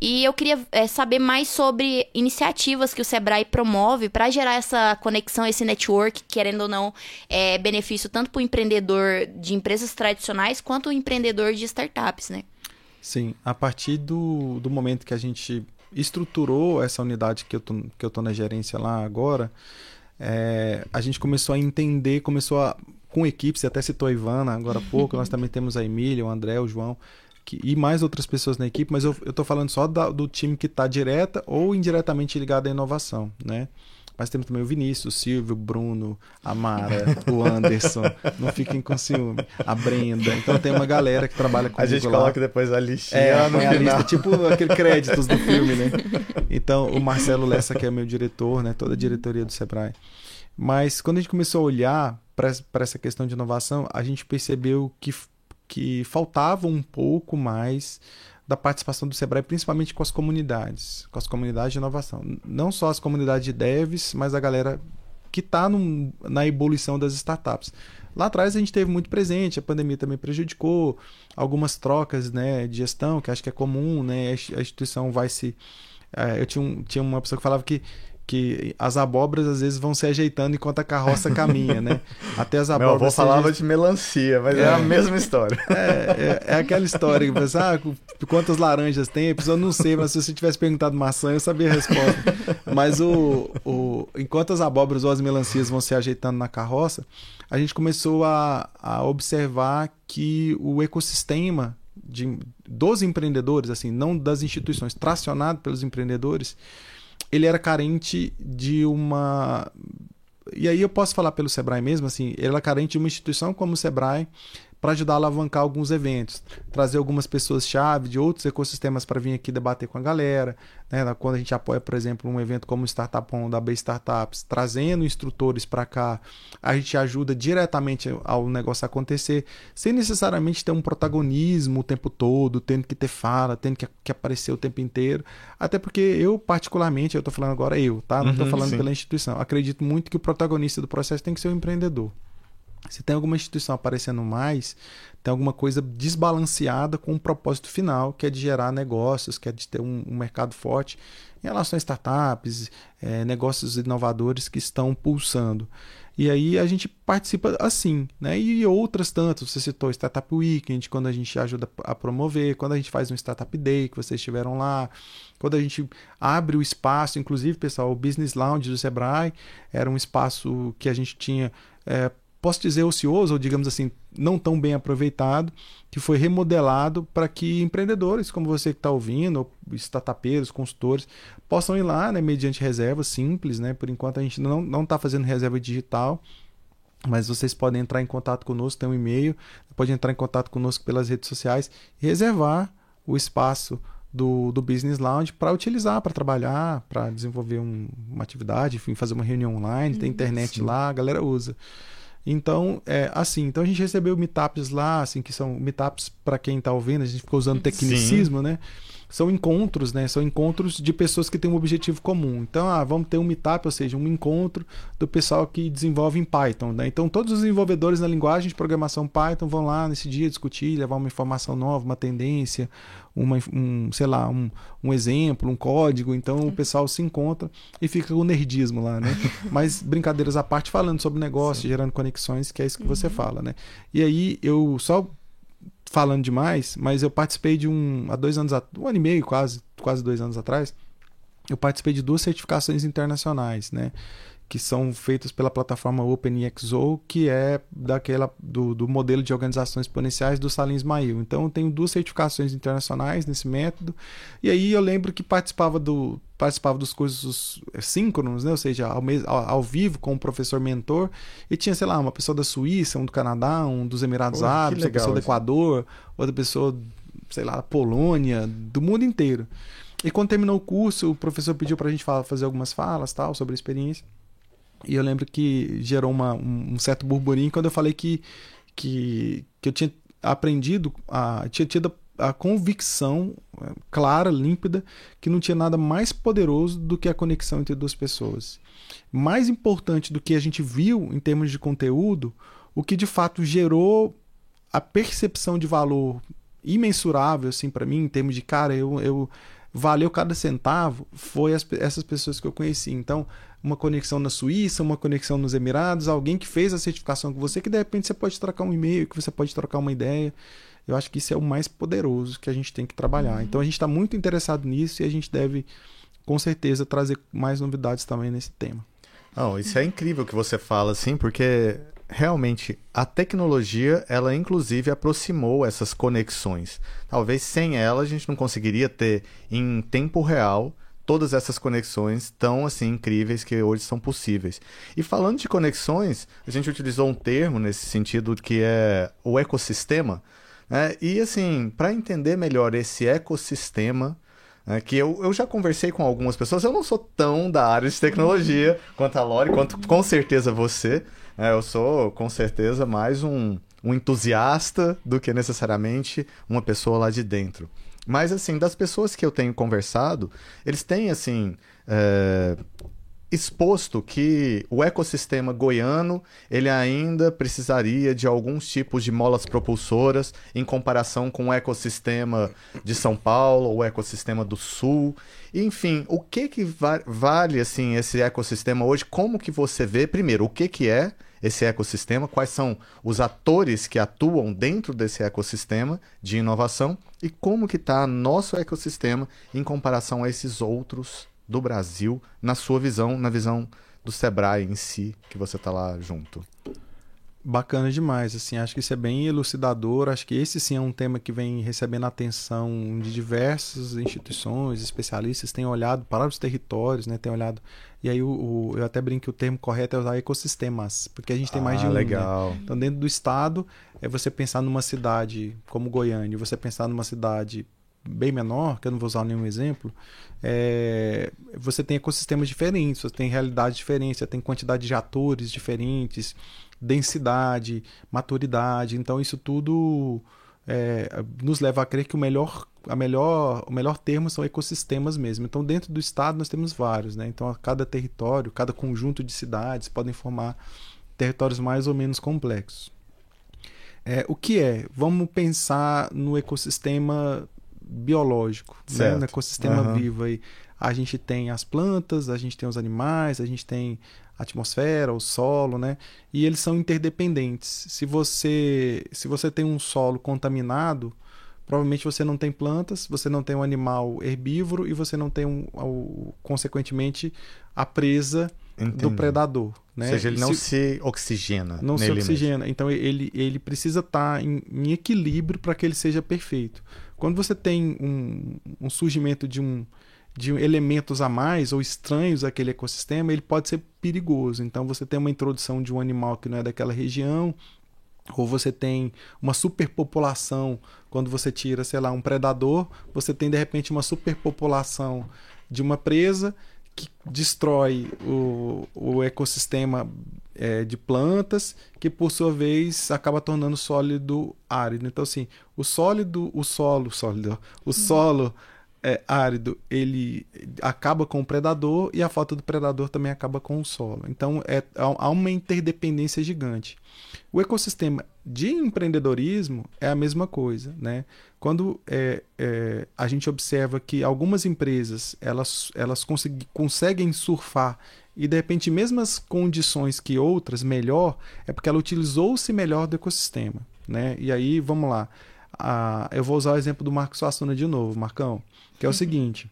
E eu queria é, saber mais sobre iniciativas que o Sebrae promove para gerar essa conexão, esse network, querendo ou não, é benefício tanto para o empreendedor de empresas tradicionais quanto quanto empreendedor de startups, né? Sim, a partir do, do momento que a gente estruturou essa unidade que eu tô, que eu tô na gerência lá agora, é, a gente começou a entender, começou a, com equipes, você até citou a Ivana agora há pouco, nós também temos a Emília, o André, o João, que, e mais outras pessoas na equipe, mas eu, eu tô falando só da, do time que está direta ou indiretamente ligado à inovação, né? Mas temos também o Vinícius, o Silvio, o Bruno, a Mara, o Anderson. não fiquem com ciúme. A Brenda. Então tem uma galera que trabalha com A gente lá. coloca depois a listinha é, no final. A lista, tipo aquele créditos do filme, né? Então o Marcelo Lessa, que é meu diretor, né? Toda a diretoria do Sebrae. Mas quando a gente começou a olhar para essa questão de inovação, a gente percebeu que, que faltava um pouco mais da participação do Sebrae, principalmente com as comunidades, com as comunidades de inovação. Não só as comunidades de devs, mas a galera que está na ebulição das startups. Lá atrás a gente teve muito presente, a pandemia também prejudicou algumas trocas né, de gestão, que acho que é comum, né, a instituição vai se. É, eu tinha, um, tinha uma pessoa que falava que que as abóboras às vezes vão se ajeitando enquanto a carroça caminha, né? Até as abóboras. Meu avô falava de melancia, mas é, é a mesma história. É, é, é aquela história que você, ah, quantas laranjas tem? A pessoa não sei, mas se você tivesse perguntado maçã, eu sabia a resposta. Mas o, o, enquanto as abóboras ou as melancias vão se ajeitando na carroça, a gente começou a, a observar que o ecossistema de, dos empreendedores, assim, não das instituições, tracionado pelos empreendedores, ele era carente de uma. E aí eu posso falar pelo Sebrae mesmo, assim, ele era carente de uma instituição como o Sebrae para ajudar a alavancar alguns eventos, trazer algumas pessoas-chave de outros ecossistemas para vir aqui debater com a galera. Né? Quando a gente apoia, por exemplo, um evento como o Startup On da B Startups, trazendo instrutores para cá, a gente ajuda diretamente ao negócio acontecer, sem necessariamente ter um protagonismo o tempo todo, tendo que ter fala, tendo que, que aparecer o tempo inteiro. Até porque eu, particularmente, eu estou falando agora eu, tá? Não estou uhum, falando sim. pela instituição. Acredito muito que o protagonista do processo tem que ser o empreendedor. Se tem alguma instituição aparecendo mais, tem alguma coisa desbalanceada com o um propósito final, que é de gerar negócios, que é de ter um, um mercado forte em relação a startups, é, negócios inovadores que estão pulsando. E aí a gente participa assim, né? E outras tantas, você citou Startup Weekend, quando a gente ajuda a promover, quando a gente faz um Startup Day, que vocês estiveram lá, quando a gente abre o espaço, inclusive, pessoal, o Business Lounge do Sebrae era um espaço que a gente tinha é, posso dizer ocioso, ou digamos assim, não tão bem aproveitado, que foi remodelado para que empreendedores como você que está ouvindo, ou startupeiros, consultores, possam ir lá, né, mediante reservas simples, né? Por enquanto a gente não está fazendo reserva digital, mas vocês podem entrar em contato conosco, tem um e-mail, pode entrar em contato conosco pelas redes sociais e reservar o espaço do, do Business Lounge para utilizar, para trabalhar, para desenvolver um, uma atividade, enfim, fazer uma reunião online, tem internet Sim. lá, a galera usa. Então, é assim, então a gente recebeu meetups lá, assim, que são meetups para quem está ouvindo, a gente ficou usando tecnicismo, Sim. né? São encontros, né? São encontros de pessoas que têm um objetivo comum. Então, ah, vamos ter um meetup, ou seja, um encontro do pessoal que desenvolve em Python, né? Então, todos os desenvolvedores na linguagem de programação Python vão lá nesse dia discutir, levar uma informação nova, uma tendência, uma, um, sei lá, um, um exemplo, um código. Então o pessoal se encontra e fica com o nerdismo lá, né? Mas brincadeiras à parte, falando sobre negócio, Sim. gerando conexões, que é isso que você uhum. fala, né? E aí eu só falando demais, mas eu participei de um há dois anos, um ano e meio quase, quase dois anos atrás, eu participei de duas certificações internacionais, né? Que são feitas pela plataforma OpenEXO, que é daquela do, do modelo de organizações exponenciais do Salim Ismail. Então, eu tenho duas certificações internacionais nesse método. E aí eu lembro que participava do participava dos cursos síncronos, né? ou seja, ao, ao, ao, vivo com o professor mentor, e tinha, sei lá, uma pessoa da Suíça, um do Canadá, um dos Emirados oh, Árabes, uma pessoa do Equador, outra pessoa, sei lá, da Polônia, do mundo inteiro. E quando terminou o curso, o professor pediu para a gente fazer algumas falas tal sobre a experiência. E eu lembro que gerou uma, um, certo burburinho quando eu falei que, que, que eu tinha aprendido, a, tinha tido a convicção é, clara, límpida, que não tinha nada mais poderoso do que a conexão entre duas pessoas. Mais importante do que a gente viu em termos de conteúdo, o que de fato gerou a percepção de valor imensurável assim para mim em termos de cara eu, eu valeu cada centavo foi as, essas pessoas que eu conheci então uma conexão na Suíça, uma conexão nos Emirados, alguém que fez a certificação com você, que de repente você pode trocar um e-mail, que você pode trocar uma ideia. Eu acho que isso é o mais poderoso que a gente tem que trabalhar. Uhum. Então a gente está muito interessado nisso e a gente deve, com certeza, trazer mais novidades também nesse tema. Não, isso é incrível que você fala assim, porque realmente a tecnologia, ela inclusive aproximou essas conexões. Talvez sem ela a gente não conseguiria ter em tempo real todas essas conexões tão assim incríveis que hoje são possíveis. E falando de conexões, a gente utilizou um termo nesse sentido que é o ecossistema. Né? E assim, para entender melhor esse ecossistema, né, que eu, eu já conversei com algumas pessoas, eu não sou tão da área de tecnologia quanto a Lori, quanto com certeza você. Né? Eu sou com certeza mais um, um entusiasta do que necessariamente uma pessoa lá de dentro. Mas, assim, das pessoas que eu tenho conversado, eles têm, assim, é, exposto que o ecossistema goiano ele ainda precisaria de alguns tipos de molas propulsoras em comparação com o ecossistema de São Paulo ou o ecossistema do Sul. Enfim, o que que vale assim esse ecossistema hoje? Como que você vê primeiro o que que é esse ecossistema, quais são os atores que atuam dentro desse ecossistema de inovação e como que está nosso ecossistema em comparação a esses outros do Brasil, na sua visão, na visão do Sebrae em si, que você está lá junto. Bacana demais, assim, acho que isso é bem elucidador, acho que esse sim é um tema que vem recebendo atenção de diversas instituições, especialistas têm olhado para os territórios, né, têm olhado, e aí o, o eu até brinco que o termo correto é usar ecossistemas, porque a gente tem mais de ah, um, né? legal. Né? Então dentro do estado, é você pensar numa cidade como Goiânia, você pensar numa cidade bem menor, que eu não vou usar nenhum exemplo, é, você tem ecossistemas diferentes, você tem realidades diferentes, você tem quantidade de atores diferentes, densidade, maturidade. Então isso tudo é, nos leva a crer que o melhor, a melhor, o melhor termo são ecossistemas mesmo. Então dentro do estado nós temos vários, né? Então cada território, cada conjunto de cidades podem formar territórios mais ou menos complexos. É, o que é? Vamos pensar no ecossistema biológico, né? no ecossistema uhum. vivo aí. A gente tem as plantas, a gente tem os animais, a gente tem a atmosfera, o solo, né? E eles são interdependentes. Se você, se você tem um solo contaminado, provavelmente você não tem plantas, você não tem um animal herbívoro e você não tem, um, um consequentemente, a presa Entendi. do predador. Né? Ou seja, ele não se, se oxigena. Não se oxigena. Mesmo. Então ele, ele precisa estar em, em equilíbrio para que ele seja perfeito. Quando você tem um, um surgimento de um, de elementos a mais ou estranhos àquele ecossistema, ele pode ser perigoso. Então você tem uma introdução de um animal que não é daquela região, ou você tem uma superpopulação, quando você tira, sei lá, um predador, você tem de repente uma superpopulação de uma presa que destrói o, o ecossistema é, de plantas, que por sua vez acaba tornando o sólido árido. Então, assim, o sólido, o solo, sólido, o solo é, árido, ele acaba com o predador e a falta do predador também acaba com o solo. Então, é, há uma interdependência gigante. O ecossistema de empreendedorismo é a mesma coisa, né? Quando é, é, a gente observa que algumas empresas elas, elas conseguem surfar e de repente mesmas condições que outras melhor é porque ela utilizou-se melhor do ecossistema, né? E aí vamos lá, ah, eu vou usar o exemplo do Marcos Suassuna de novo, Marcão, que é o uhum. seguinte: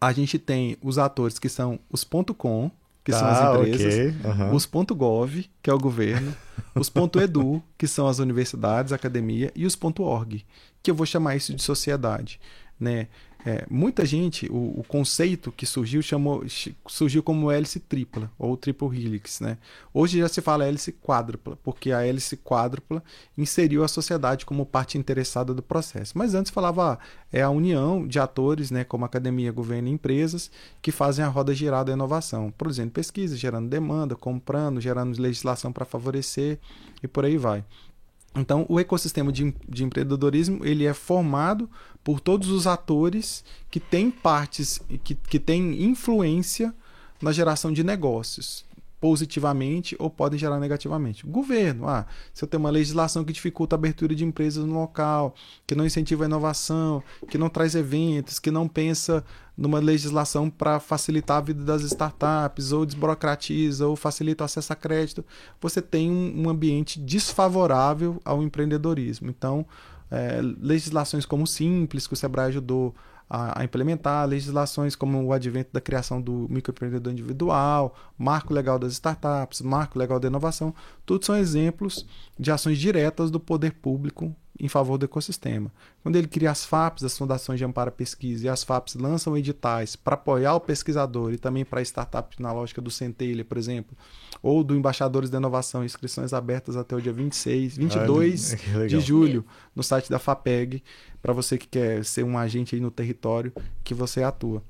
a gente tem os atores que são os ponto .com, que são as ah, empresas, okay. uhum. os ponto .gov, que é o governo, os ponto .edu, que são as universidades, academia, e os ponto .org, que eu vou chamar isso de sociedade, né? É, muita gente, o, o, conceito que surgiu chamou, surgiu como hélice tripla, ou triple helix. Né? Hoje já se fala hélice quádrupla, porque a hélice quádrupla inseriu a sociedade como parte interessada do processo. Mas antes falava, ah, é a união de atores, né, como academia, governo e empresas, que fazem a roda girar da inovação, produzindo pesquisa, gerando demanda, comprando, gerando legislação para favorecer e por aí vai. Então, o ecossistema de, de empreendedorismo ele é formado por todos os atores que têm partes, que, que têm influência na geração de negócios positivamente ou podem gerar negativamente. Governo, ah, se eu tenho uma legislação que dificulta a abertura de empresas no local, que não incentiva a inovação, que não traz eventos, que não pensa numa legislação para facilitar a vida das startups, ou desburocratiza, ou facilita o acesso a crédito, você tem um, um ambiente desfavorável ao empreendedorismo. Então, é, legislações como o Simples, que o Sebrae ajudou a, a, implementar legislações como o advento da criação do microempreendedor individual, marco legal das startups, marco legal da inovação, tudo são exemplos de ações diretas do poder público em favor do ecossistema. Quando ele cria as FAPs, as Fundações de Amparo à Pesquisa, e as FAPs lançam editais para apoiar o pesquisador e também para startups na lógica do Centelha, por exemplo, ou do Embaixadores da Inovação, inscrições abertas até o dia 26, 22 ah, de julho, no site da FAPEG, para você que quer ser um agente aí no território que você atua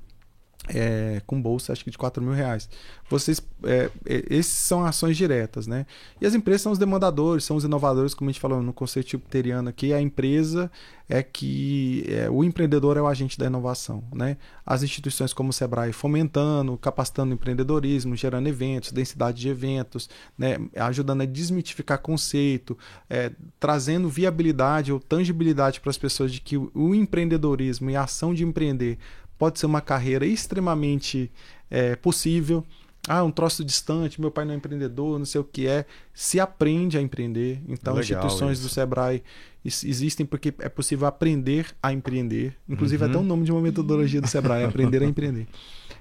é, com bolsa, acho que de 4 mil reais. Vocês, é, é, esses são ações diretas, né? E as empresas são os demandadores, são os inovadores, como a gente falou no conceito jupiteriano aqui. A empresa é que é, o empreendedor é o agente da inovação, né? As instituições como o Sebrae fomentando, capacitando o empreendedorismo, gerando eventos, densidade de eventos, né? Ajudando a desmitificar conceito, é, trazendo viabilidade ou tangibilidade para as pessoas de que o empreendedorismo e a ação de empreender pode ser uma carreira extremamente é, possível. Ah, um troço distante, meu pai não é empreendedor, não sei o que é. Se aprende a empreender. Então, Legal instituições isso. do Sebrae existem porque é possível aprender a empreender. Inclusive, uhum. até o nome de uma metodologia do Sebrae, aprender a empreender.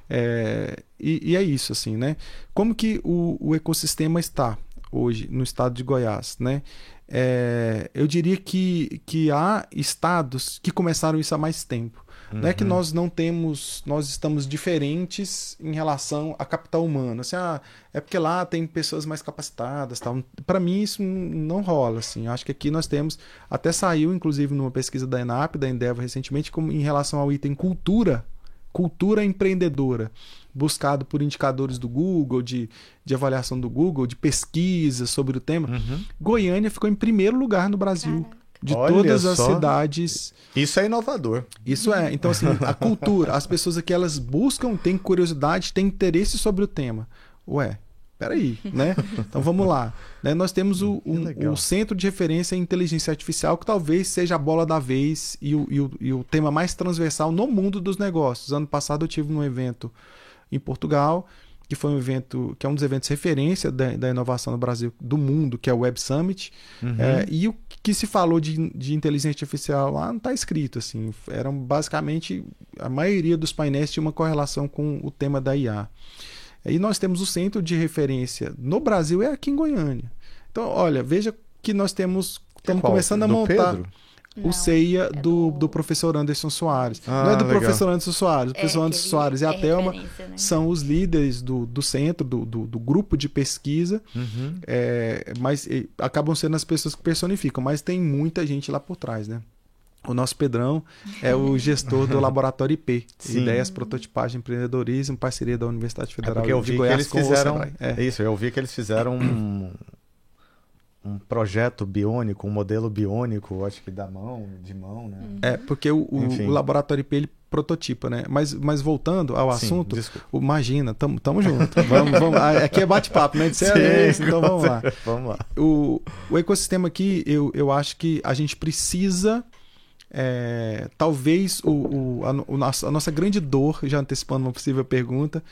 É, e, e, é isso, assim, né? Como que o, o ecossistema está hoje no estado de Goiás, né? É, eu diria que, que há estados que começaram isso há mais tempo. Uhum. Não é que nós não temos, nós estamos diferentes em relação a capital humano. Assim, ah, é porque lá tem pessoas mais capacitadas, tal. Para mim isso não rola, assim. Eu acho que aqui nós temos, até saiu inclusive numa pesquisa da Enap, da Endeavor recentemente, como em relação ao item cultura, cultura empreendedora, buscado por indicadores do Google, de, de avaliação do Google, de pesquisa sobre o tema. Uhum. Goiânia ficou em primeiro lugar no Brasil de Olha todas as cidades. Isso é inovador. Isso é. Então, assim, a cultura, as pessoas aqui, elas buscam, têm curiosidade, têm interesse sobre o tema. Ué, peraí, né? Então vamos lá. Né? Nós temos o, um, o Centro de Referência em Inteligência Artificial, que talvez seja a bola da vez e o, e o, e o tema mais transversal no mundo dos negócios. Ano passado eu tive um evento em Portugal que foi um evento, que é um dos eventos referência da, da inovação no Brasil, do mundo, que é o Web Summit. Uhum. É, e o que se falou de, de inteligência artificial lá não está escrito, assim. Eram basicamente, a maioria dos painéis tinha uma correlação com o tema da IA. E nós temos o centro de referência no Brasil, é aqui em Goiânia. Então, olha, veja que nós temos, estamos começando a montar... Pedro? O CEIA é do, do... do professor Anderson Soares. Ah, não é do legal. professor Anderson Soares. O É, professor que Anderson Soares e a é Thelma né? são os líderes do, do centro, do, do, do grupo de pesquisa, Uhum. é, mas e, acabam sendo as pessoas que personificam, mas tem muita gente lá por trás, né? O nosso Pedrão é o gestor do Laboratório IP, Sim. Ideias, Prototipagem, Empreendedorismo, parceria da Universidade É Federal porque eu de vi que Goiás eles com o fizeram. Sebrae. É. Isso, eu vi que eles fizeram um, um projeto biônico, um modelo biônico, acho que da mão, de mão, né? É, porque o, o- o Laboratório IP ele prototipa, né? Mas, mas voltando ao Sim, assunto, desculpa. imagina, tamo, tamo junto. Vamos, vamos, ah, aqui é bate-papo, né? De excelência, Sim, então vamos lá. Vamos lá. o, o ecossistema aqui, eu, eu acho que a gente precisa. é, talvez o, o, a, o nosso- a nossa grande dor, já antecipando uma possível pergunta,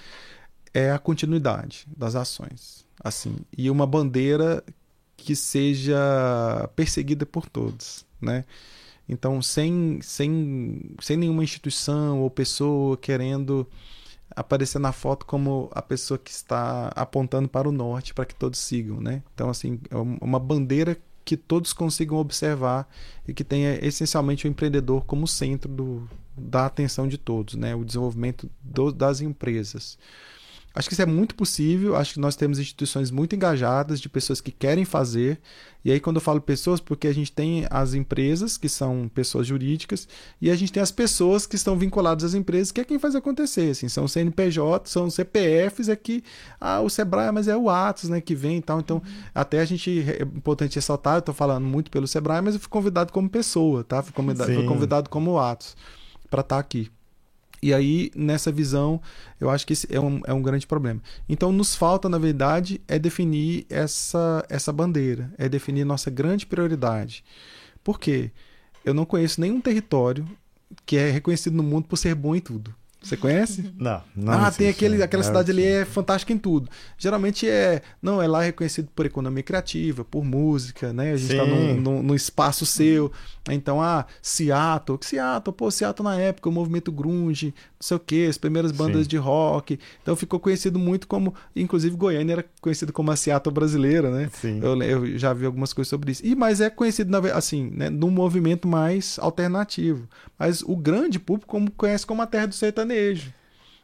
é a continuidade das ações. assim E uma bandeira que seja perseguida por todos. Né? Então, sem, sem, sem nenhuma instituição ou pessoa querendo aparecer na foto como a pessoa que está apontando para o norte para que todos sigam, né? Então assim, é um- uma bandeira que todos consigam observar e que tenha essencialmente o empreendedor como centro do, da atenção de todos, né? O desenvolvimento do- das empresas. Acho que isso é muito possível. Acho que nós temos instituições muito engajadas, de pessoas que querem fazer. E aí, quando eu falo pessoas, porque a gente tem as empresas, que são pessoas jurídicas, e a gente tem as pessoas que estão vinculadas às empresas, que é quem faz acontecer. Assim, são CNPJ, são CPFs, é que ah, o Sebrae, mas é o Atos né, que vem e tal. Então, até a gente é importante ressaltar, eu estou falando muito pelo Sebrae, mas eu fui convidado como pessoa, tá? Fui convidado, fui convidado como Atos para estar aqui. E aí, nessa visão, eu acho que esse é um, é um grande problema. Então, nos falta, na verdade, é definir essa, essa bandeira, é definir nossa grande prioridade. Por quê? Eu não conheço nenhum território que é reconhecido no mundo por ser bom em tudo. Você conhece? Não, não. ah, existe, tem aquele, né? aquela É, cidade ali sim. é fantástica em tudo. Geralmente é. Não, é lá reconhecido por economia criativa, por música, né? A gente tá Sim. num, num, num espaço seu. Então, ah, Seattle. Seattle, pô, Seattle na época, o movimento grunge, não sei o quê, as primeiras bandas Sim. de rock. Então ficou conhecido muito como. Inclusive, Goiânia era conhecido como a Seattle brasileira, né? Sim. Eu, eu já vi algumas coisas sobre isso. E, mas é conhecido, na assim, né, num movimento mais alternativo. Mas o grande público como, conhece como a terra do sertanejo.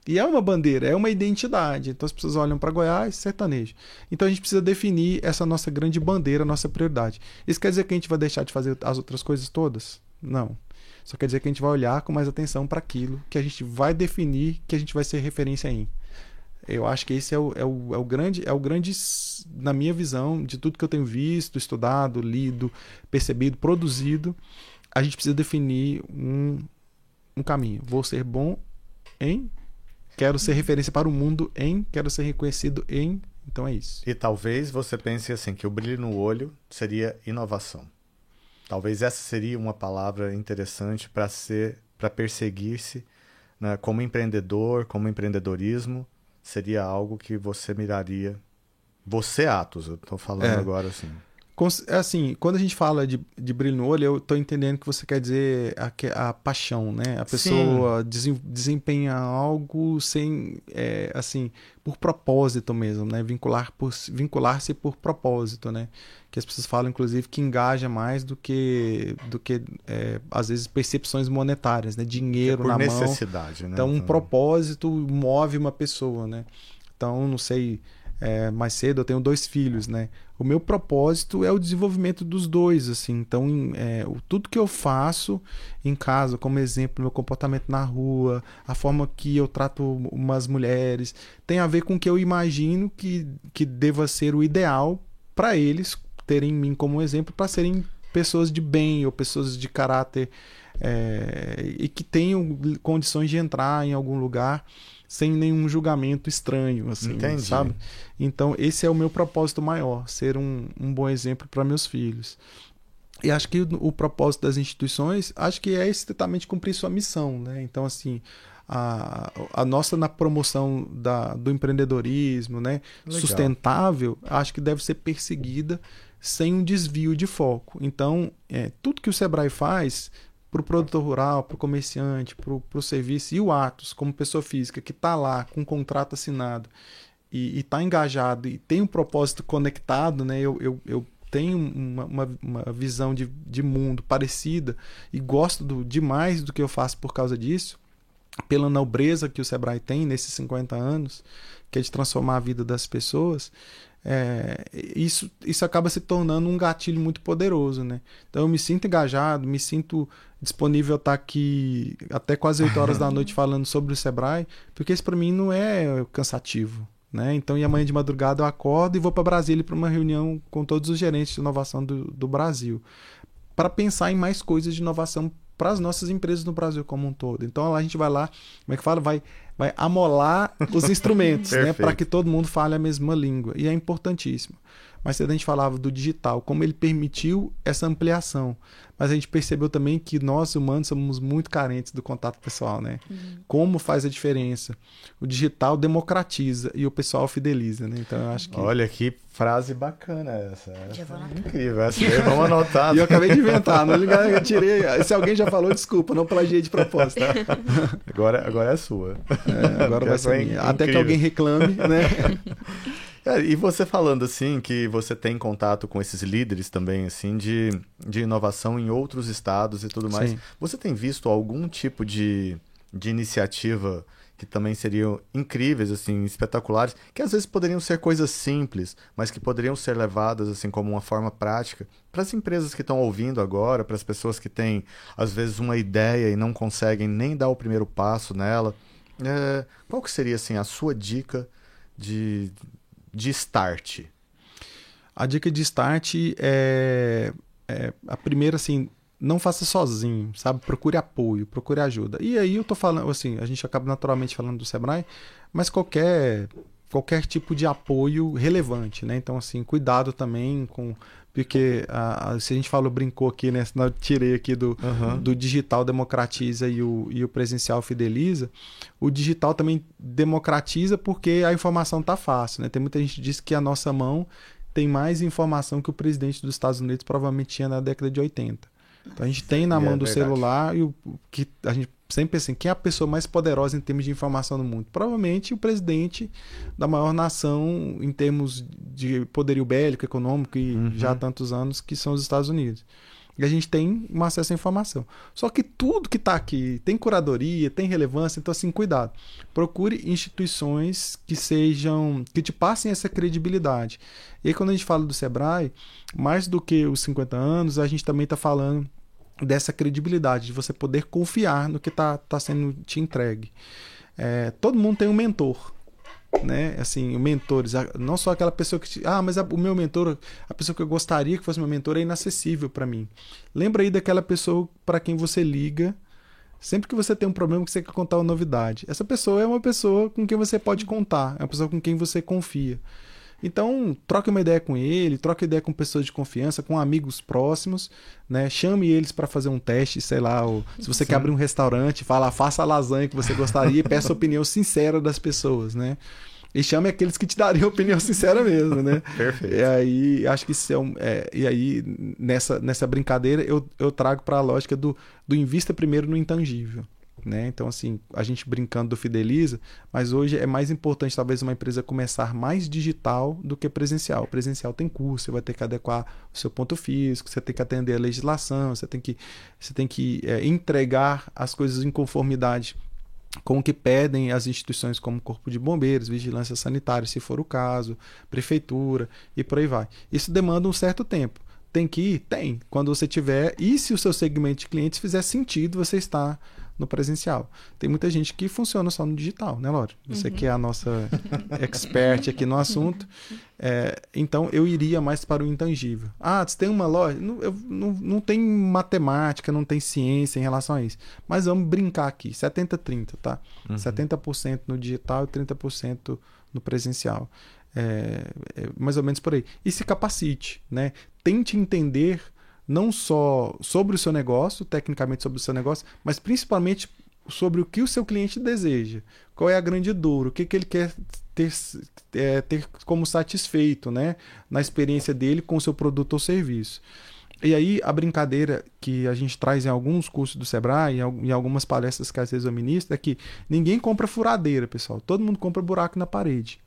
E é uma bandeira, é uma identidade. Então as pessoas olham para Goiás, sertanejo. Então a gente precisa definir essa nossa grande bandeira, nossa prioridade. Isso quer dizer que a gente vai deixar de fazer as outras coisas todas? Não. Só quer dizer que a gente vai olhar com mais atenção para aquilo que a gente vai definir que a gente vai ser referência em. Eu acho que esse é o, é o, é o grande, é o grande, na minha visão, de tudo que eu tenho visto, estudado, lido, percebido, produzido, a gente precisa definir um, um caminho. Vou ser bom em, quero ser referência para o mundo em, quero ser reconhecido em. Então é isso. E talvez você pense assim que o brilho no olho seria inovação. Talvez essa seria uma palavra interessante para ser, para perseguir-se, né, como empreendedor, como empreendedorismo, seria algo que você miraria. Você, Atos, eu estou falando É. agora assim. É Assim, quando a gente fala de, de brilho no olho, eu tô entendendo que você quer dizer a, a paixão, né? A pessoa desen- desempenha algo sem, é, assim, por propósito mesmo, né? Vincular por, vincular-se por propósito, né? Que as pessoas falam, inclusive, que engaja mais do que, do que é, às vezes, percepções monetárias, né? Dinheiro por na mão. necessidade, né? Então, um propósito move uma pessoa, né? Então, não sei, é, mais cedo eu tenho dois filhos, né? O meu propósito é o desenvolvimento dos dois, assim. Então, é, tudo que eu faço em casa, como exemplo, meu comportamento na rua, a forma que eu trato umas mulheres, tem a ver com o que eu imagino que, que deva ser o ideal para eles terem mim como exemplo, para serem pessoas de bem ou pessoas de caráter é, e que tenham condições de entrar em algum lugar sem nenhum julgamento estranho, assim, Entendi. sabe? Então, esse é o meu propósito maior, ser um, um bom exemplo para meus filhos. E acho que o, o propósito das instituições, acho que é estritamente cumprir sua missão, né? Então, assim, a, a nossa na promoção da, do empreendedorismo, né? Legal. Sustentável, acho que deve ser perseguida sem um desvio de foco. Então, é, tudo que o Sebrae faz para o produtor rural, para o comerciante, para o serviço e o Atos, como pessoa física, que está lá com um contrato assinado e está engajado e tem um propósito conectado, né? Eu, eu, eu tenho uma, uma, uma visão de, de mundo parecida e gosto do, demais do que eu faço por causa disso, pela nobreza que o Sebrae tem nesses 50 anos, que é de transformar a vida das pessoas, é, isso, isso acaba se tornando um gatilho muito poderoso, né? Então eu me sinto engajado, me sinto disponível a estar aqui até quase 8 horas da noite falando sobre o Sebrae, porque isso para mim não é cansativo, né? Então, e amanhã de madrugada eu acordo e vou para Brasília para uma reunião com todos os gerentes de inovação do, do Brasil, para pensar em mais coisas de inovação para as nossas empresas no Brasil como um todo. Então, lá a gente vai lá, como é que fala? Vai vai amolar os instrumentos, né, para que todo mundo fale a mesma língua. E é importantíssimo. Mas a gente falava do digital, como ele permitiu essa ampliação. Mas a gente percebeu também que nós humanos somos muito carentes do contato pessoal, né? Uhum. Como faz a diferença? O digital democratiza e o pessoal fideliza, né? Então eu acho que Olha que frase bacana essa. essa é incrível. Essa aí, vamos anotar. e eu acabei de inventar, não ligar, eu tirei. Se alguém já falou, desculpa, não plagiei de propósito. agora, agora é sua. É, agora vai ser minha. Até que alguém reclame, né? É, e você falando assim que você tem contato com esses líderes também assim de, de inovação em outros estados e tudo mais, Sim. você tem visto algum tipo de, de iniciativa que também seriam incríveis, assim, espetaculares, que às vezes poderiam ser coisas simples, mas que poderiam ser levadas assim como uma forma prática para as empresas que estão ouvindo agora, para as pessoas que têm às vezes uma ideia e não conseguem nem dar o primeiro passo nela. É, qual que seria assim a sua dica de de start? A dica de start é, é a primeira, assim, não faça sozinho, sabe? Procure apoio, procure ajuda. E aí eu tô falando, assim, a gente acaba naturalmente falando do Sebrae, mas qualquer qualquer tipo de apoio relevante, né? Então, assim, cuidado também com porque a, a, se a gente falou, brincou aqui, né? Eu tirei aqui do, uhum. do digital democratiza e o, e o presencial fideliza. O digital também democratiza porque a informação tá fácil, né? Tem muita gente que diz que a nossa mão tem mais informação que o presidente dos Estados Unidos provavelmente tinha na década de 80. Então a gente tem na mão é do verdade. celular e o que a gente sempre assim, quem é a pessoa mais poderosa em termos de informação no mundo? Provavelmente o presidente da maior nação em termos de poderio bélico, econômico e uhum. já há tantos anos que são os Estados Unidos. E a gente tem um acesso à informação. Só que tudo que está aqui tem curadoria, tem relevância, então assim, cuidado. Procure instituições que sejam, que te passem essa credibilidade. E aí quando a gente fala do Sebrae, mais do que os 50 anos, a gente também está falando dessa credibilidade, de você poder confiar no que está tá sendo te entregue. É, todo mundo tem um mentor, né? Assim, mentores, não só aquela pessoa que te, ah, mas a, o meu mentor, a pessoa que eu gostaria que fosse meu mentor é inacessível para mim. Lembra aí daquela pessoa para quem você liga sempre que você tem um problema que você quer contar uma novidade. Essa pessoa é uma pessoa com quem você pode contar, é uma pessoa com quem você confia. Então, troque uma ideia com ele, troque ideia com pessoas de confiança, com amigos próximos, né? Chame eles para fazer um teste, sei lá, ou, se você Sim. quer abrir um restaurante, fala, faça a lasanha que você gostaria e peça a opinião sincera das pessoas, né? E chame aqueles que te dariam opinião sincera mesmo, né? Perfeito. E aí, acho que isso é, um, é E aí, nessa, nessa brincadeira, eu, eu trago para a lógica do, do invista primeiro no intangível. Né? Então, assim, a gente brincando do Fideliza, mas hoje é mais importante talvez uma empresa começar mais digital do que presencial. presencial tem custo, você vai ter que adequar o seu ponto físico, você tem que atender a legislação, você tem que, você tem que é, entregar as coisas em conformidade com o que pedem as instituições como Corpo de Bombeiros, Vigilância Sanitária, se for o caso, Prefeitura e por aí vai. Isso demanda um certo tempo. Tem que ir? Tem. Quando você tiver, e se o seu segmento de clientes fizer sentido, você está no presencial. Tem muita gente que funciona só no digital, né, Lore? Você uhum. que é a nossa expert aqui no assunto. É, então, eu iria mais para o intangível. Ah, você tem uma loja? Não, eu, não, não tem matemática, não tem ciência em relação a isso. Mas vamos brincar aqui. 70-30, tá? Uhum. 70% no digital e 30% no presencial. É, é, mais ou menos por aí. E se capacite, né? Tente entender não só sobre o seu negócio, tecnicamente sobre o seu negócio, mas principalmente sobre o que o seu cliente deseja. Qual é a grande dor, o que, que ele quer ter, é, ter como satisfeito né, na experiência dele com o seu produto ou serviço. E aí a brincadeira que a gente traz em alguns cursos do Sebrae, em algumas palestras que às vezes eu ministro, é que ninguém compra furadeira, pessoal. Todo mundo compra buraco na parede.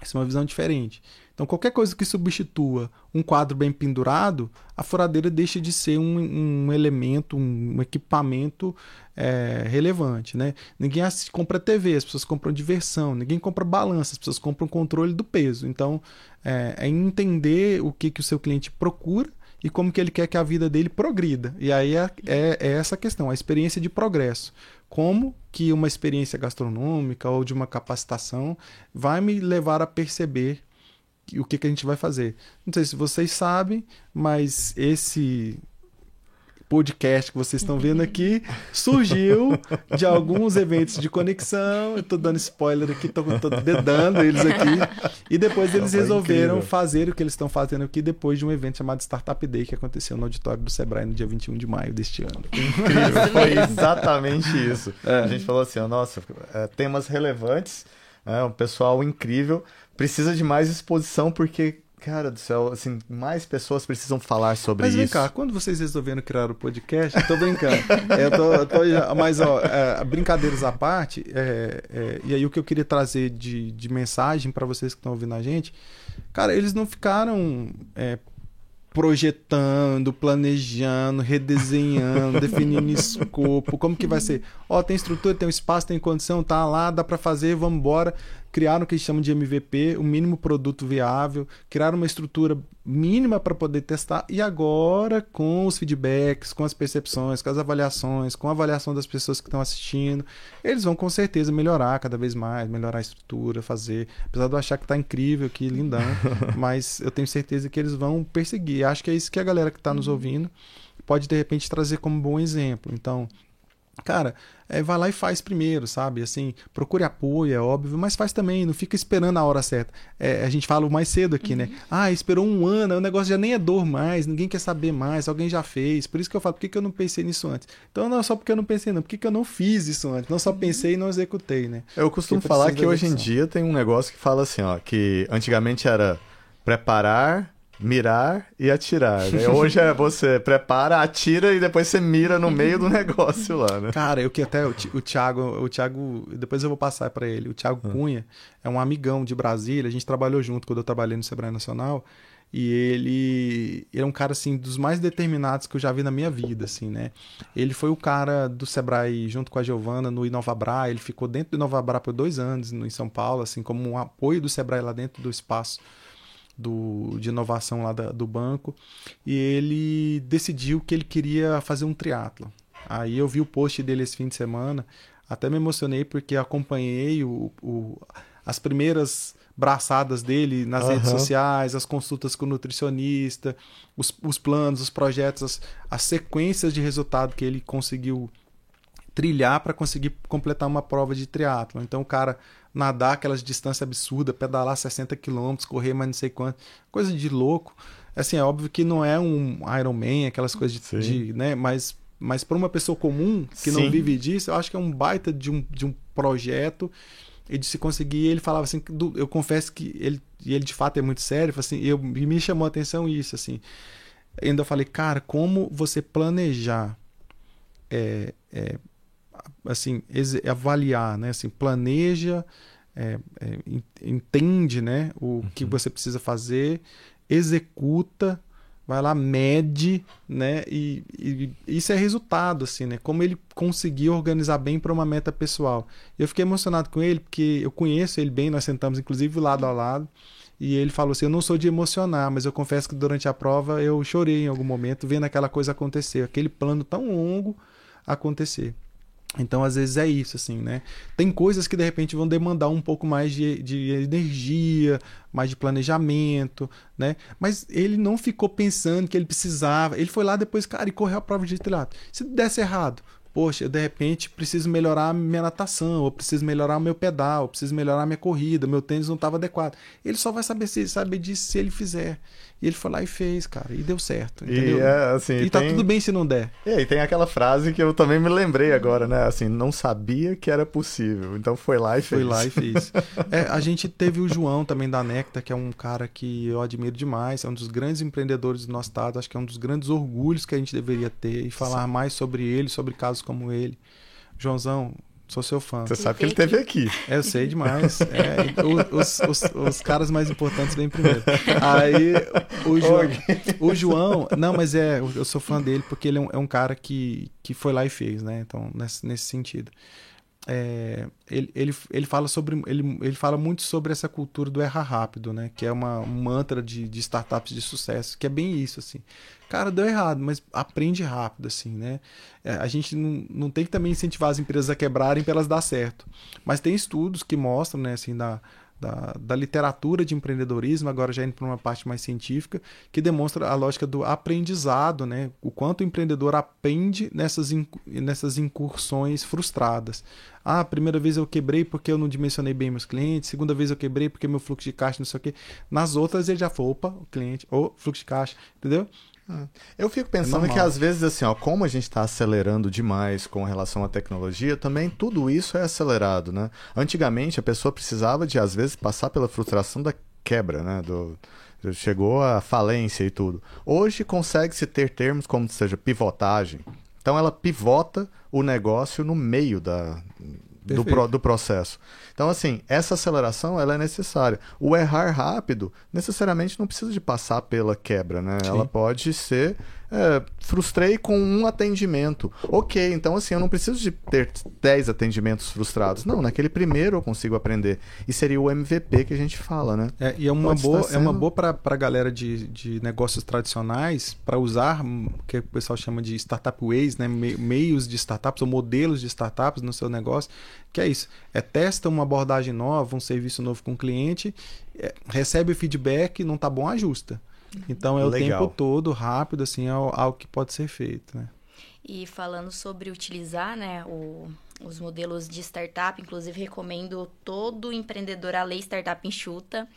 Essa é uma visão diferente. Então, qualquer coisa que substitua um quadro bem pendurado, a furadeira deixa de ser um, um elemento, um equipamento é, relevante. Né? Ninguém compra TV, as pessoas compram diversão. Ninguém compra balança, as pessoas compram controle do peso. Então, é, é entender o que, que o seu cliente procura e como que ele quer que a vida dele progrida. E aí é, é, é essa questão, a experiência de progresso. Como que uma experiência gastronômica ou de uma capacitação vai me levar a perceber o que, que a gente vai fazer. Não sei se vocês sabem, mas esse podcast que vocês estão vendo aqui surgiu de alguns eventos de conexão. Eu tô dando spoiler aqui, tô, tô dedando eles aqui. E depois eles resolveram incrível. fazer o que eles estão fazendo aqui depois de um evento chamado Startup Day que aconteceu no auditório do Sebrae no dia 21 de maio deste ano. Incrível, foi exatamente isso. É. A gente falou assim, nossa, é, temas relevantes, é, um pessoal incrível, precisa de mais exposição porque Cara do céu, assim, mais pessoas precisam falar sobre mas isso. Mas vem cá, quando vocês resolveram criar o podcast, eu tô brincando. eu tô, eu tô, mas, ó, é, brincadeiras à parte, é, é, e aí o que eu queria trazer de, de mensagem para vocês que estão ouvindo a gente, cara, eles não ficaram é, projetando, planejando, redesenhando, definindo escopo, como que vai ser. Ó, tem estrutura, tem um espaço, tem condição, tá lá, dá para fazer, vamos embora criaram o que eles chamam de MVP, o mínimo produto viável, criaram uma estrutura mínima para poder testar e agora com os feedbacks, com as percepções, com as avaliações, com a avaliação das pessoas que estão assistindo, eles vão com certeza melhorar cada vez mais, melhorar a estrutura, fazer, apesar de eu achar que está incrível, que lindão, mas eu tenho certeza que eles vão perseguir. Acho que é isso que a galera que está nos ouvindo pode de repente trazer como bom exemplo. Então, cara, é, vai lá e faz primeiro, sabe? Assim, procure apoio, é óbvio, mas faz também, não fica esperando a hora certa. É, a gente fala mais cedo aqui, né? uhum. né? Ah, esperou um ano, o negócio já nem é dor mais, ninguém quer saber mais, alguém já fez. Por isso que eu falo, por que, que eu não pensei nisso antes? Então não é só porque eu não pensei, não, por que, que eu não fiz isso antes? Não só uhum. pensei e não executei, né? Eu costumo falar que hoje em dia tem um negócio que fala assim, ó, que antigamente era preparar mirar e atirar. Né? Hoje é você prepara, atira e depois você mira no meio do negócio lá, né? Cara, eu que até o, o Thiago, o Thiago, depois eu vou passar para ele. O Thiago hum. Cunha é um amigão de Brasília, a gente trabalhou junto quando eu trabalhei no Sebrae Nacional. E ele, ele é um cara assim dos mais determinados que eu já vi na minha vida, assim, né? Ele foi o cara do Sebrae junto com a Giovana no Inovabra, ele ficou dentro do Inovabra por dois anos no, em São Paulo, assim, como um apoio do Sebrae lá dentro do espaço do, de inovação lá da, do banco e ele decidiu que ele queria fazer um triatlo. Aí eu vi o post dele esse fim de semana, até me emocionei porque acompanhei o, o as primeiras braçadas dele nas uhum. redes sociais, as consultas com o nutricionista, os, os planos, os projetos, as, as sequências de resultado que ele conseguiu trilhar para conseguir completar uma prova de triatlo. Então o cara nadar aquelas distâncias absurdas, pedalar 60 quilômetros, correr mais não sei quanto, coisa de louco. Assim, é óbvio que não é um Ironman, aquelas coisas de, de né, mas mas para uma pessoa comum que Sim. não vive disso, eu acho que é um baita de um, de um projeto e de se conseguir. Ele falava assim, eu confesso que ele, e ele de fato é muito sério, assim, eu, me chamou a atenção isso, assim. Ainda falei, cara, como você planejar é, é, assim, avaliar, né? Assim, planeja, é, é, entende, né? O uhum. que você precisa fazer, executa, vai lá, mede, né? E, e, isso é resultado, assim, né? Como ele conseguiu organizar bem para uma meta pessoal. Eu fiquei emocionado com ele porque eu conheço ele bem, nós sentamos inclusive lado a lado. E ele falou assim: Eu não sou de emocionar, mas eu confesso que durante a prova eu chorei em algum momento vendo aquela coisa acontecer, aquele plano tão longo acontecer. Então, às vezes é isso, assim, né? Tem coisas que de repente vão demandar um pouco mais de, de energia, mais de planejamento, né? Mas ele não ficou pensando que ele precisava. Ele foi lá depois, cara, e correu a prova de triatlo. Se desse errado, poxa, eu de repente preciso melhorar minha natação, ou preciso melhorar o meu pedal, ou preciso melhorar a minha corrida, meu tênis não estava adequado. Ele só vai saber, se, saber disso se ele fizer. E ele foi lá e fez, cara, e deu certo. Entendeu? E, é, assim, e tá tudo bem se não der. E aí tem aquela frase que eu também me lembrei agora, né? Assim, não sabia que era possível. Então foi lá e fez. Foi lá e fez. é, a gente teve o João também da Necta, que é um cara que eu admiro demais, é um dos grandes empreendedores do nosso estado, acho que é um dos grandes orgulhos que a gente deveria ter e falar Sim. mais sobre ele, sobre casos como ele. Joãozão, Sou seu fã. Você sabe que ele teve aqui. É, eu sei demais. É, os, os, os, caras mais importantes vêm primeiro. Aí, o João, o João. Não, mas é, eu sou fã dele porque ele é um, é um cara que, que foi lá e fez, né? Então, nesse, nesse sentido é, ele, ele, ele fala sobre ele, ele fala muito sobre essa cultura do errar rápido, né? Que é uma um mantra de, de startups de sucesso, que é bem isso, assim. Cara, deu errado, mas aprende rápido, assim, né? É, a gente não, não tem que também incentivar as empresas a quebrarem para elas dar certo. Mas tem estudos que mostram, né, assim, da, da, da literatura de empreendedorismo, agora já indo para uma parte mais científica, que demonstra a lógica do aprendizado, né? o quanto o empreendedor aprende nessas, nessas incursões frustradas. Ah, primeira vez eu quebrei porque eu não dimensionei bem meus clientes, segunda vez eu quebrei porque meu fluxo de caixa não sei o quê. Nas outras ele já foi, opa, o cliente, ou fluxo de caixa, entendeu? É. Eu fico pensando é que às vezes, assim, ó, como a gente está acelerando demais com relação à tecnologia, também tudo isso é acelerado, né? Antigamente a pessoa precisava de, às vezes, passar pela frustração da quebra, né? Do, chegou à falência e tudo. Hoje consegue-se ter termos como seja pivotagem. Então ela pivota o negócio no meio da, do, pro, do processo. Então, assim, essa aceleração ela é necessária. O errar rápido necessariamente não precisa de passar pela quebra, né? Sim. Ela pode ser é, frustrei com um atendimento. Ok, então assim, eu não preciso de ter 10 atendimentos frustrados. Não, naquele primeiro eu consigo aprender. E seria o MVP que a gente fala, né? É, e é uma boa, sendo... é uma boa para a galera de, de negócios tradicionais para usar o que o pessoal chama de startup ways, né? Me, meios de startups ou modelos de startups no seu negócio. Que é isso. É testa uma abordagem nova, um serviço novo com o cliente, é, recebe o feedback, não tá bom, ajusta. Então é o Legal. tempo todo, rápido, assim, é algo que pode ser feito, né? E falando sobre utilizar, né, o, os modelos de startup, inclusive recomendo todo empreendedor a ler Startup Enxuta.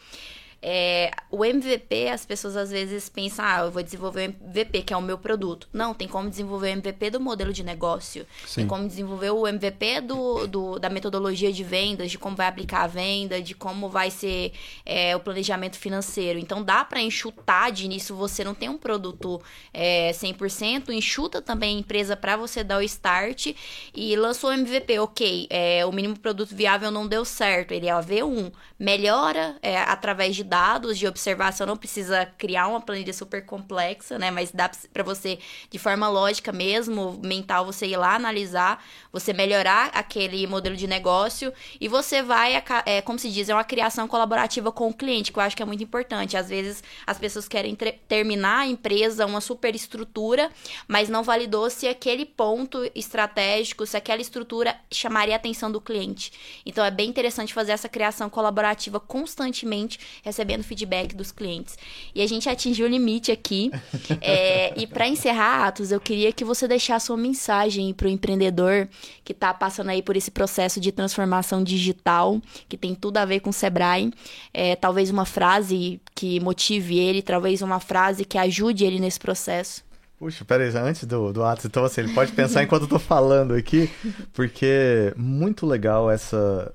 É, o MVP, as pessoas às vezes pensam, ah, eu vou desenvolver o MVP, que é o meu produto. Não, tem como desenvolver o MVP do modelo de negócio. Sim. Tem como desenvolver o MVP do, do, da metodologia de vendas, de como vai aplicar a venda, de como vai ser é, o planejamento financeiro. Então, dá para enxutar de início. Você não tem um produto é, 100%, enxuta também a empresa para você dar o start e lançou o MVP. Ok, é, o mínimo produto viável não deu certo, ele é a V1. Melhora é, através de dados de observação, não precisa criar uma planilha super complexa, né? Mas dá para você, de forma lógica mesmo, mental, você ir lá analisar, você melhorar aquele modelo de negócio e você vai, é, como se diz, é uma criação colaborativa com o cliente, que eu acho que é muito importante. Às vezes as pessoas querem terminar a empresa, uma super estrutura, mas não validou se aquele ponto estratégico, se aquela estrutura chamaria a atenção do cliente. Então é bem interessante fazer essa criação colaborativa constantemente, recebendo feedback dos clientes. E a gente atingiu o limite aqui. é, e para encerrar, Atos, eu queria que você deixasse uma mensagem para o empreendedor que está passando aí por esse processo de transformação digital, que tem tudo a ver com o Sebrae. É, talvez uma frase que motive ele, talvez uma frase que ajude ele nesse processo. Puxa, peraí, antes do, do Atos, então assim, ele pode pensar enquanto eu tô falando aqui, porque muito legal essa,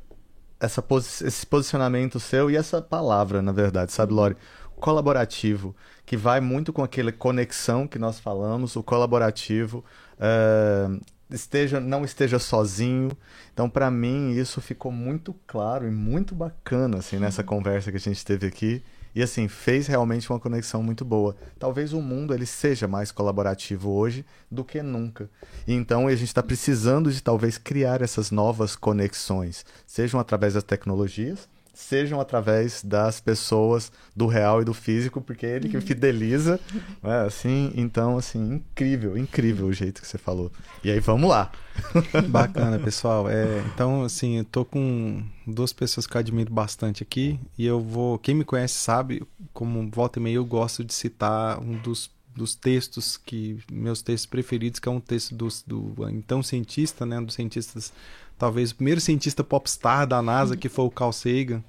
essa posi esse posicionamento seu e essa palavra, na verdade, sabe, Lore? Colaborativo, que vai muito com aquela conexão que nós falamos, o colaborativo, uh, esteja não esteja sozinho. Então, para mim, isso ficou muito claro e muito bacana assim nessa conversa que a gente teve aqui. E assim, fez realmente uma conexão muito boa. Talvez o mundo ele seja mais colaborativo hoje do que nunca. Então a gente está precisando de talvez criar essas novas conexões, sejam através das tecnologias, sejam através das pessoas do real e do físico, porque é ele que fideliza, né? assim, então assim, incrível, incrível o jeito que você falou. E aí vamos lá. Bacana, pessoal. É, então assim, eu tô com duas pessoas que eu admiro bastante aqui e eu vou, quem me conhece sabe, como volta e meia eu gosto de citar um dos dos textos que meus textos preferidos, que é um texto do, do então cientista, né, dos cientistas talvez o primeiro cientista popstar da NASA, que foi o Carl Sagan.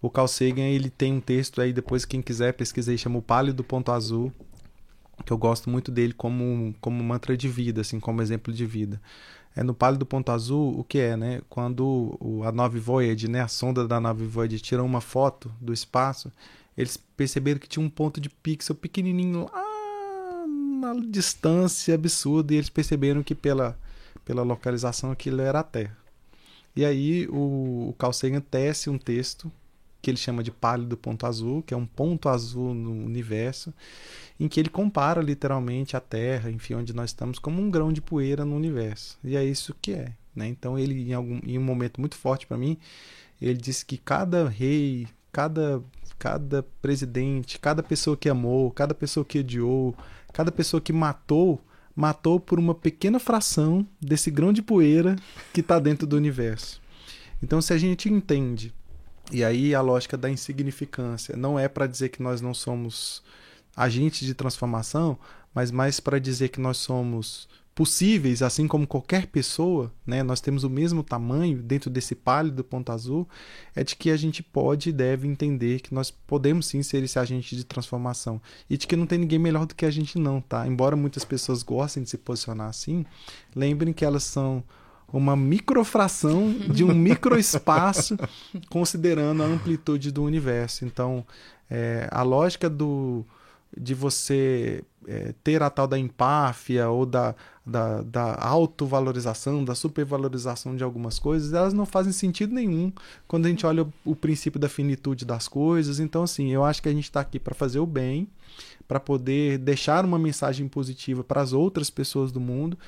O Carl Sagan, ele tem um texto aí, depois quem quiser pesquisar, chama o Pálido Ponto Azul, que eu gosto muito dele como, como mantra de vida, assim, como exemplo de vida. É no Pálido Ponto Azul, o que é, né? Quando a nave Voyager, né, a sonda da nave Voyager tirou uma foto do espaço, eles perceberam que tinha um ponto de pixel pequenininho lá na distância absurda e eles perceberam que pela pela localização aquilo era a Terra. E aí o, o Carl Sagan tece um texto que ele chama de pálido ponto azul, que é um ponto azul no universo, em que ele compara literalmente a Terra, enfim, onde nós estamos, como um grão de poeira no universo. E é isso que é. Né? Então ele, em, algum, em um momento muito forte para mim, ele disse que cada rei, cada, cada presidente, cada pessoa que amou, cada pessoa que odiou, cada pessoa que matou, matou por uma pequena fração desse grão de poeira que está dentro do universo. Então, se a gente entende e aí a lógica da insignificância não é para dizer que nós não somos agentes de transformação, mas mais para dizer que nós somos possíveis, assim como qualquer pessoa, né? Nós temos o mesmo tamanho dentro desse pálido ponto azul, é de que a gente pode e deve entender que nós podemos sim ser esse agente de transformação e de que não tem ninguém melhor do que a gente não, tá? Embora muitas pessoas gostem de se posicionar assim, lembrem que elas são uma microfração de um microespaço, considerando a amplitude do universo. Então, é, a lógica do, de você é, ter a tal da empáfia ou da, da, da autovalorização, da supervalorização de algumas coisas, elas não fazem sentido nenhum quando a gente olha o, o princípio da finitude das coisas. Então, assim, eu acho que a gente está aqui para fazer o bem, para poder deixar uma mensagem positiva para as outras pessoas do mundo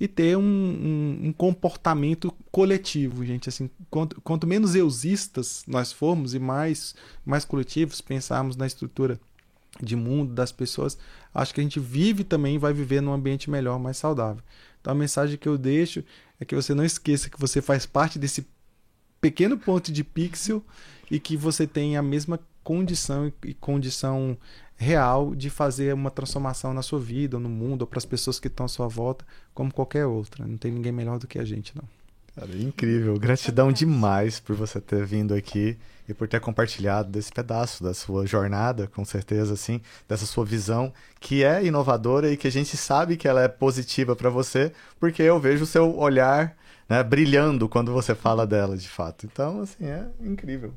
e ter um, um, um comportamento coletivo, gente. Assim, quanto, quanto, menos eusistas nós formos e mais, mais coletivos pensarmos na estrutura de mundo das pessoas, acho que a gente vive também vai viver num ambiente melhor, mais saudável. Então a mensagem que eu deixo é que você não esqueça que você faz parte desse pequeno ponto de pixel e que você tem a mesma condição e condição real de fazer uma transformação na sua vida, no mundo, ou para as pessoas que estão à sua volta, como qualquer outra. Não tem ninguém melhor do que a gente, não. Cara, incrível. Gratidão demais por você ter vindo aqui e por ter compartilhado desse pedaço da sua jornada, com certeza, assim, dessa sua visão que é inovadora e que a gente sabe que ela é positiva para você, porque eu vejo o seu olhar né, brilhando quando você fala dela, de fato. Então, assim, é incrível.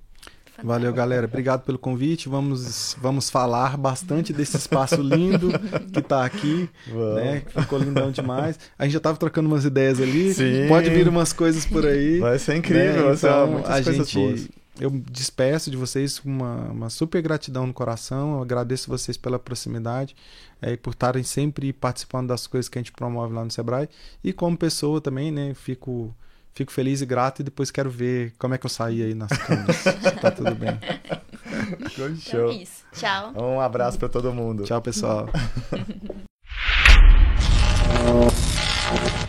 Valeu, galera. Obrigado pelo convite. Vamos, vamos falar bastante desse espaço lindo que está aqui. Né? Ficou lindão demais. A gente já estava trocando umas ideias ali. Sim. Pode vir umas coisas por aí. Vai ser incrível. Né? Então, a gente. Boas eu despeço de vocês com uma, uma, super gratidão no coração. Eu agradeço vocês pela proximidade é, e por estarem sempre participando das coisas que a gente promove lá no Sebrae. E como pessoa também, né? Fico, fico feliz e grato e depois quero ver como é que eu saí aí nas câmeras. tá tudo bem. Show. Então é isso. Tchau. Um abraço para todo mundo. Tchau, pessoal.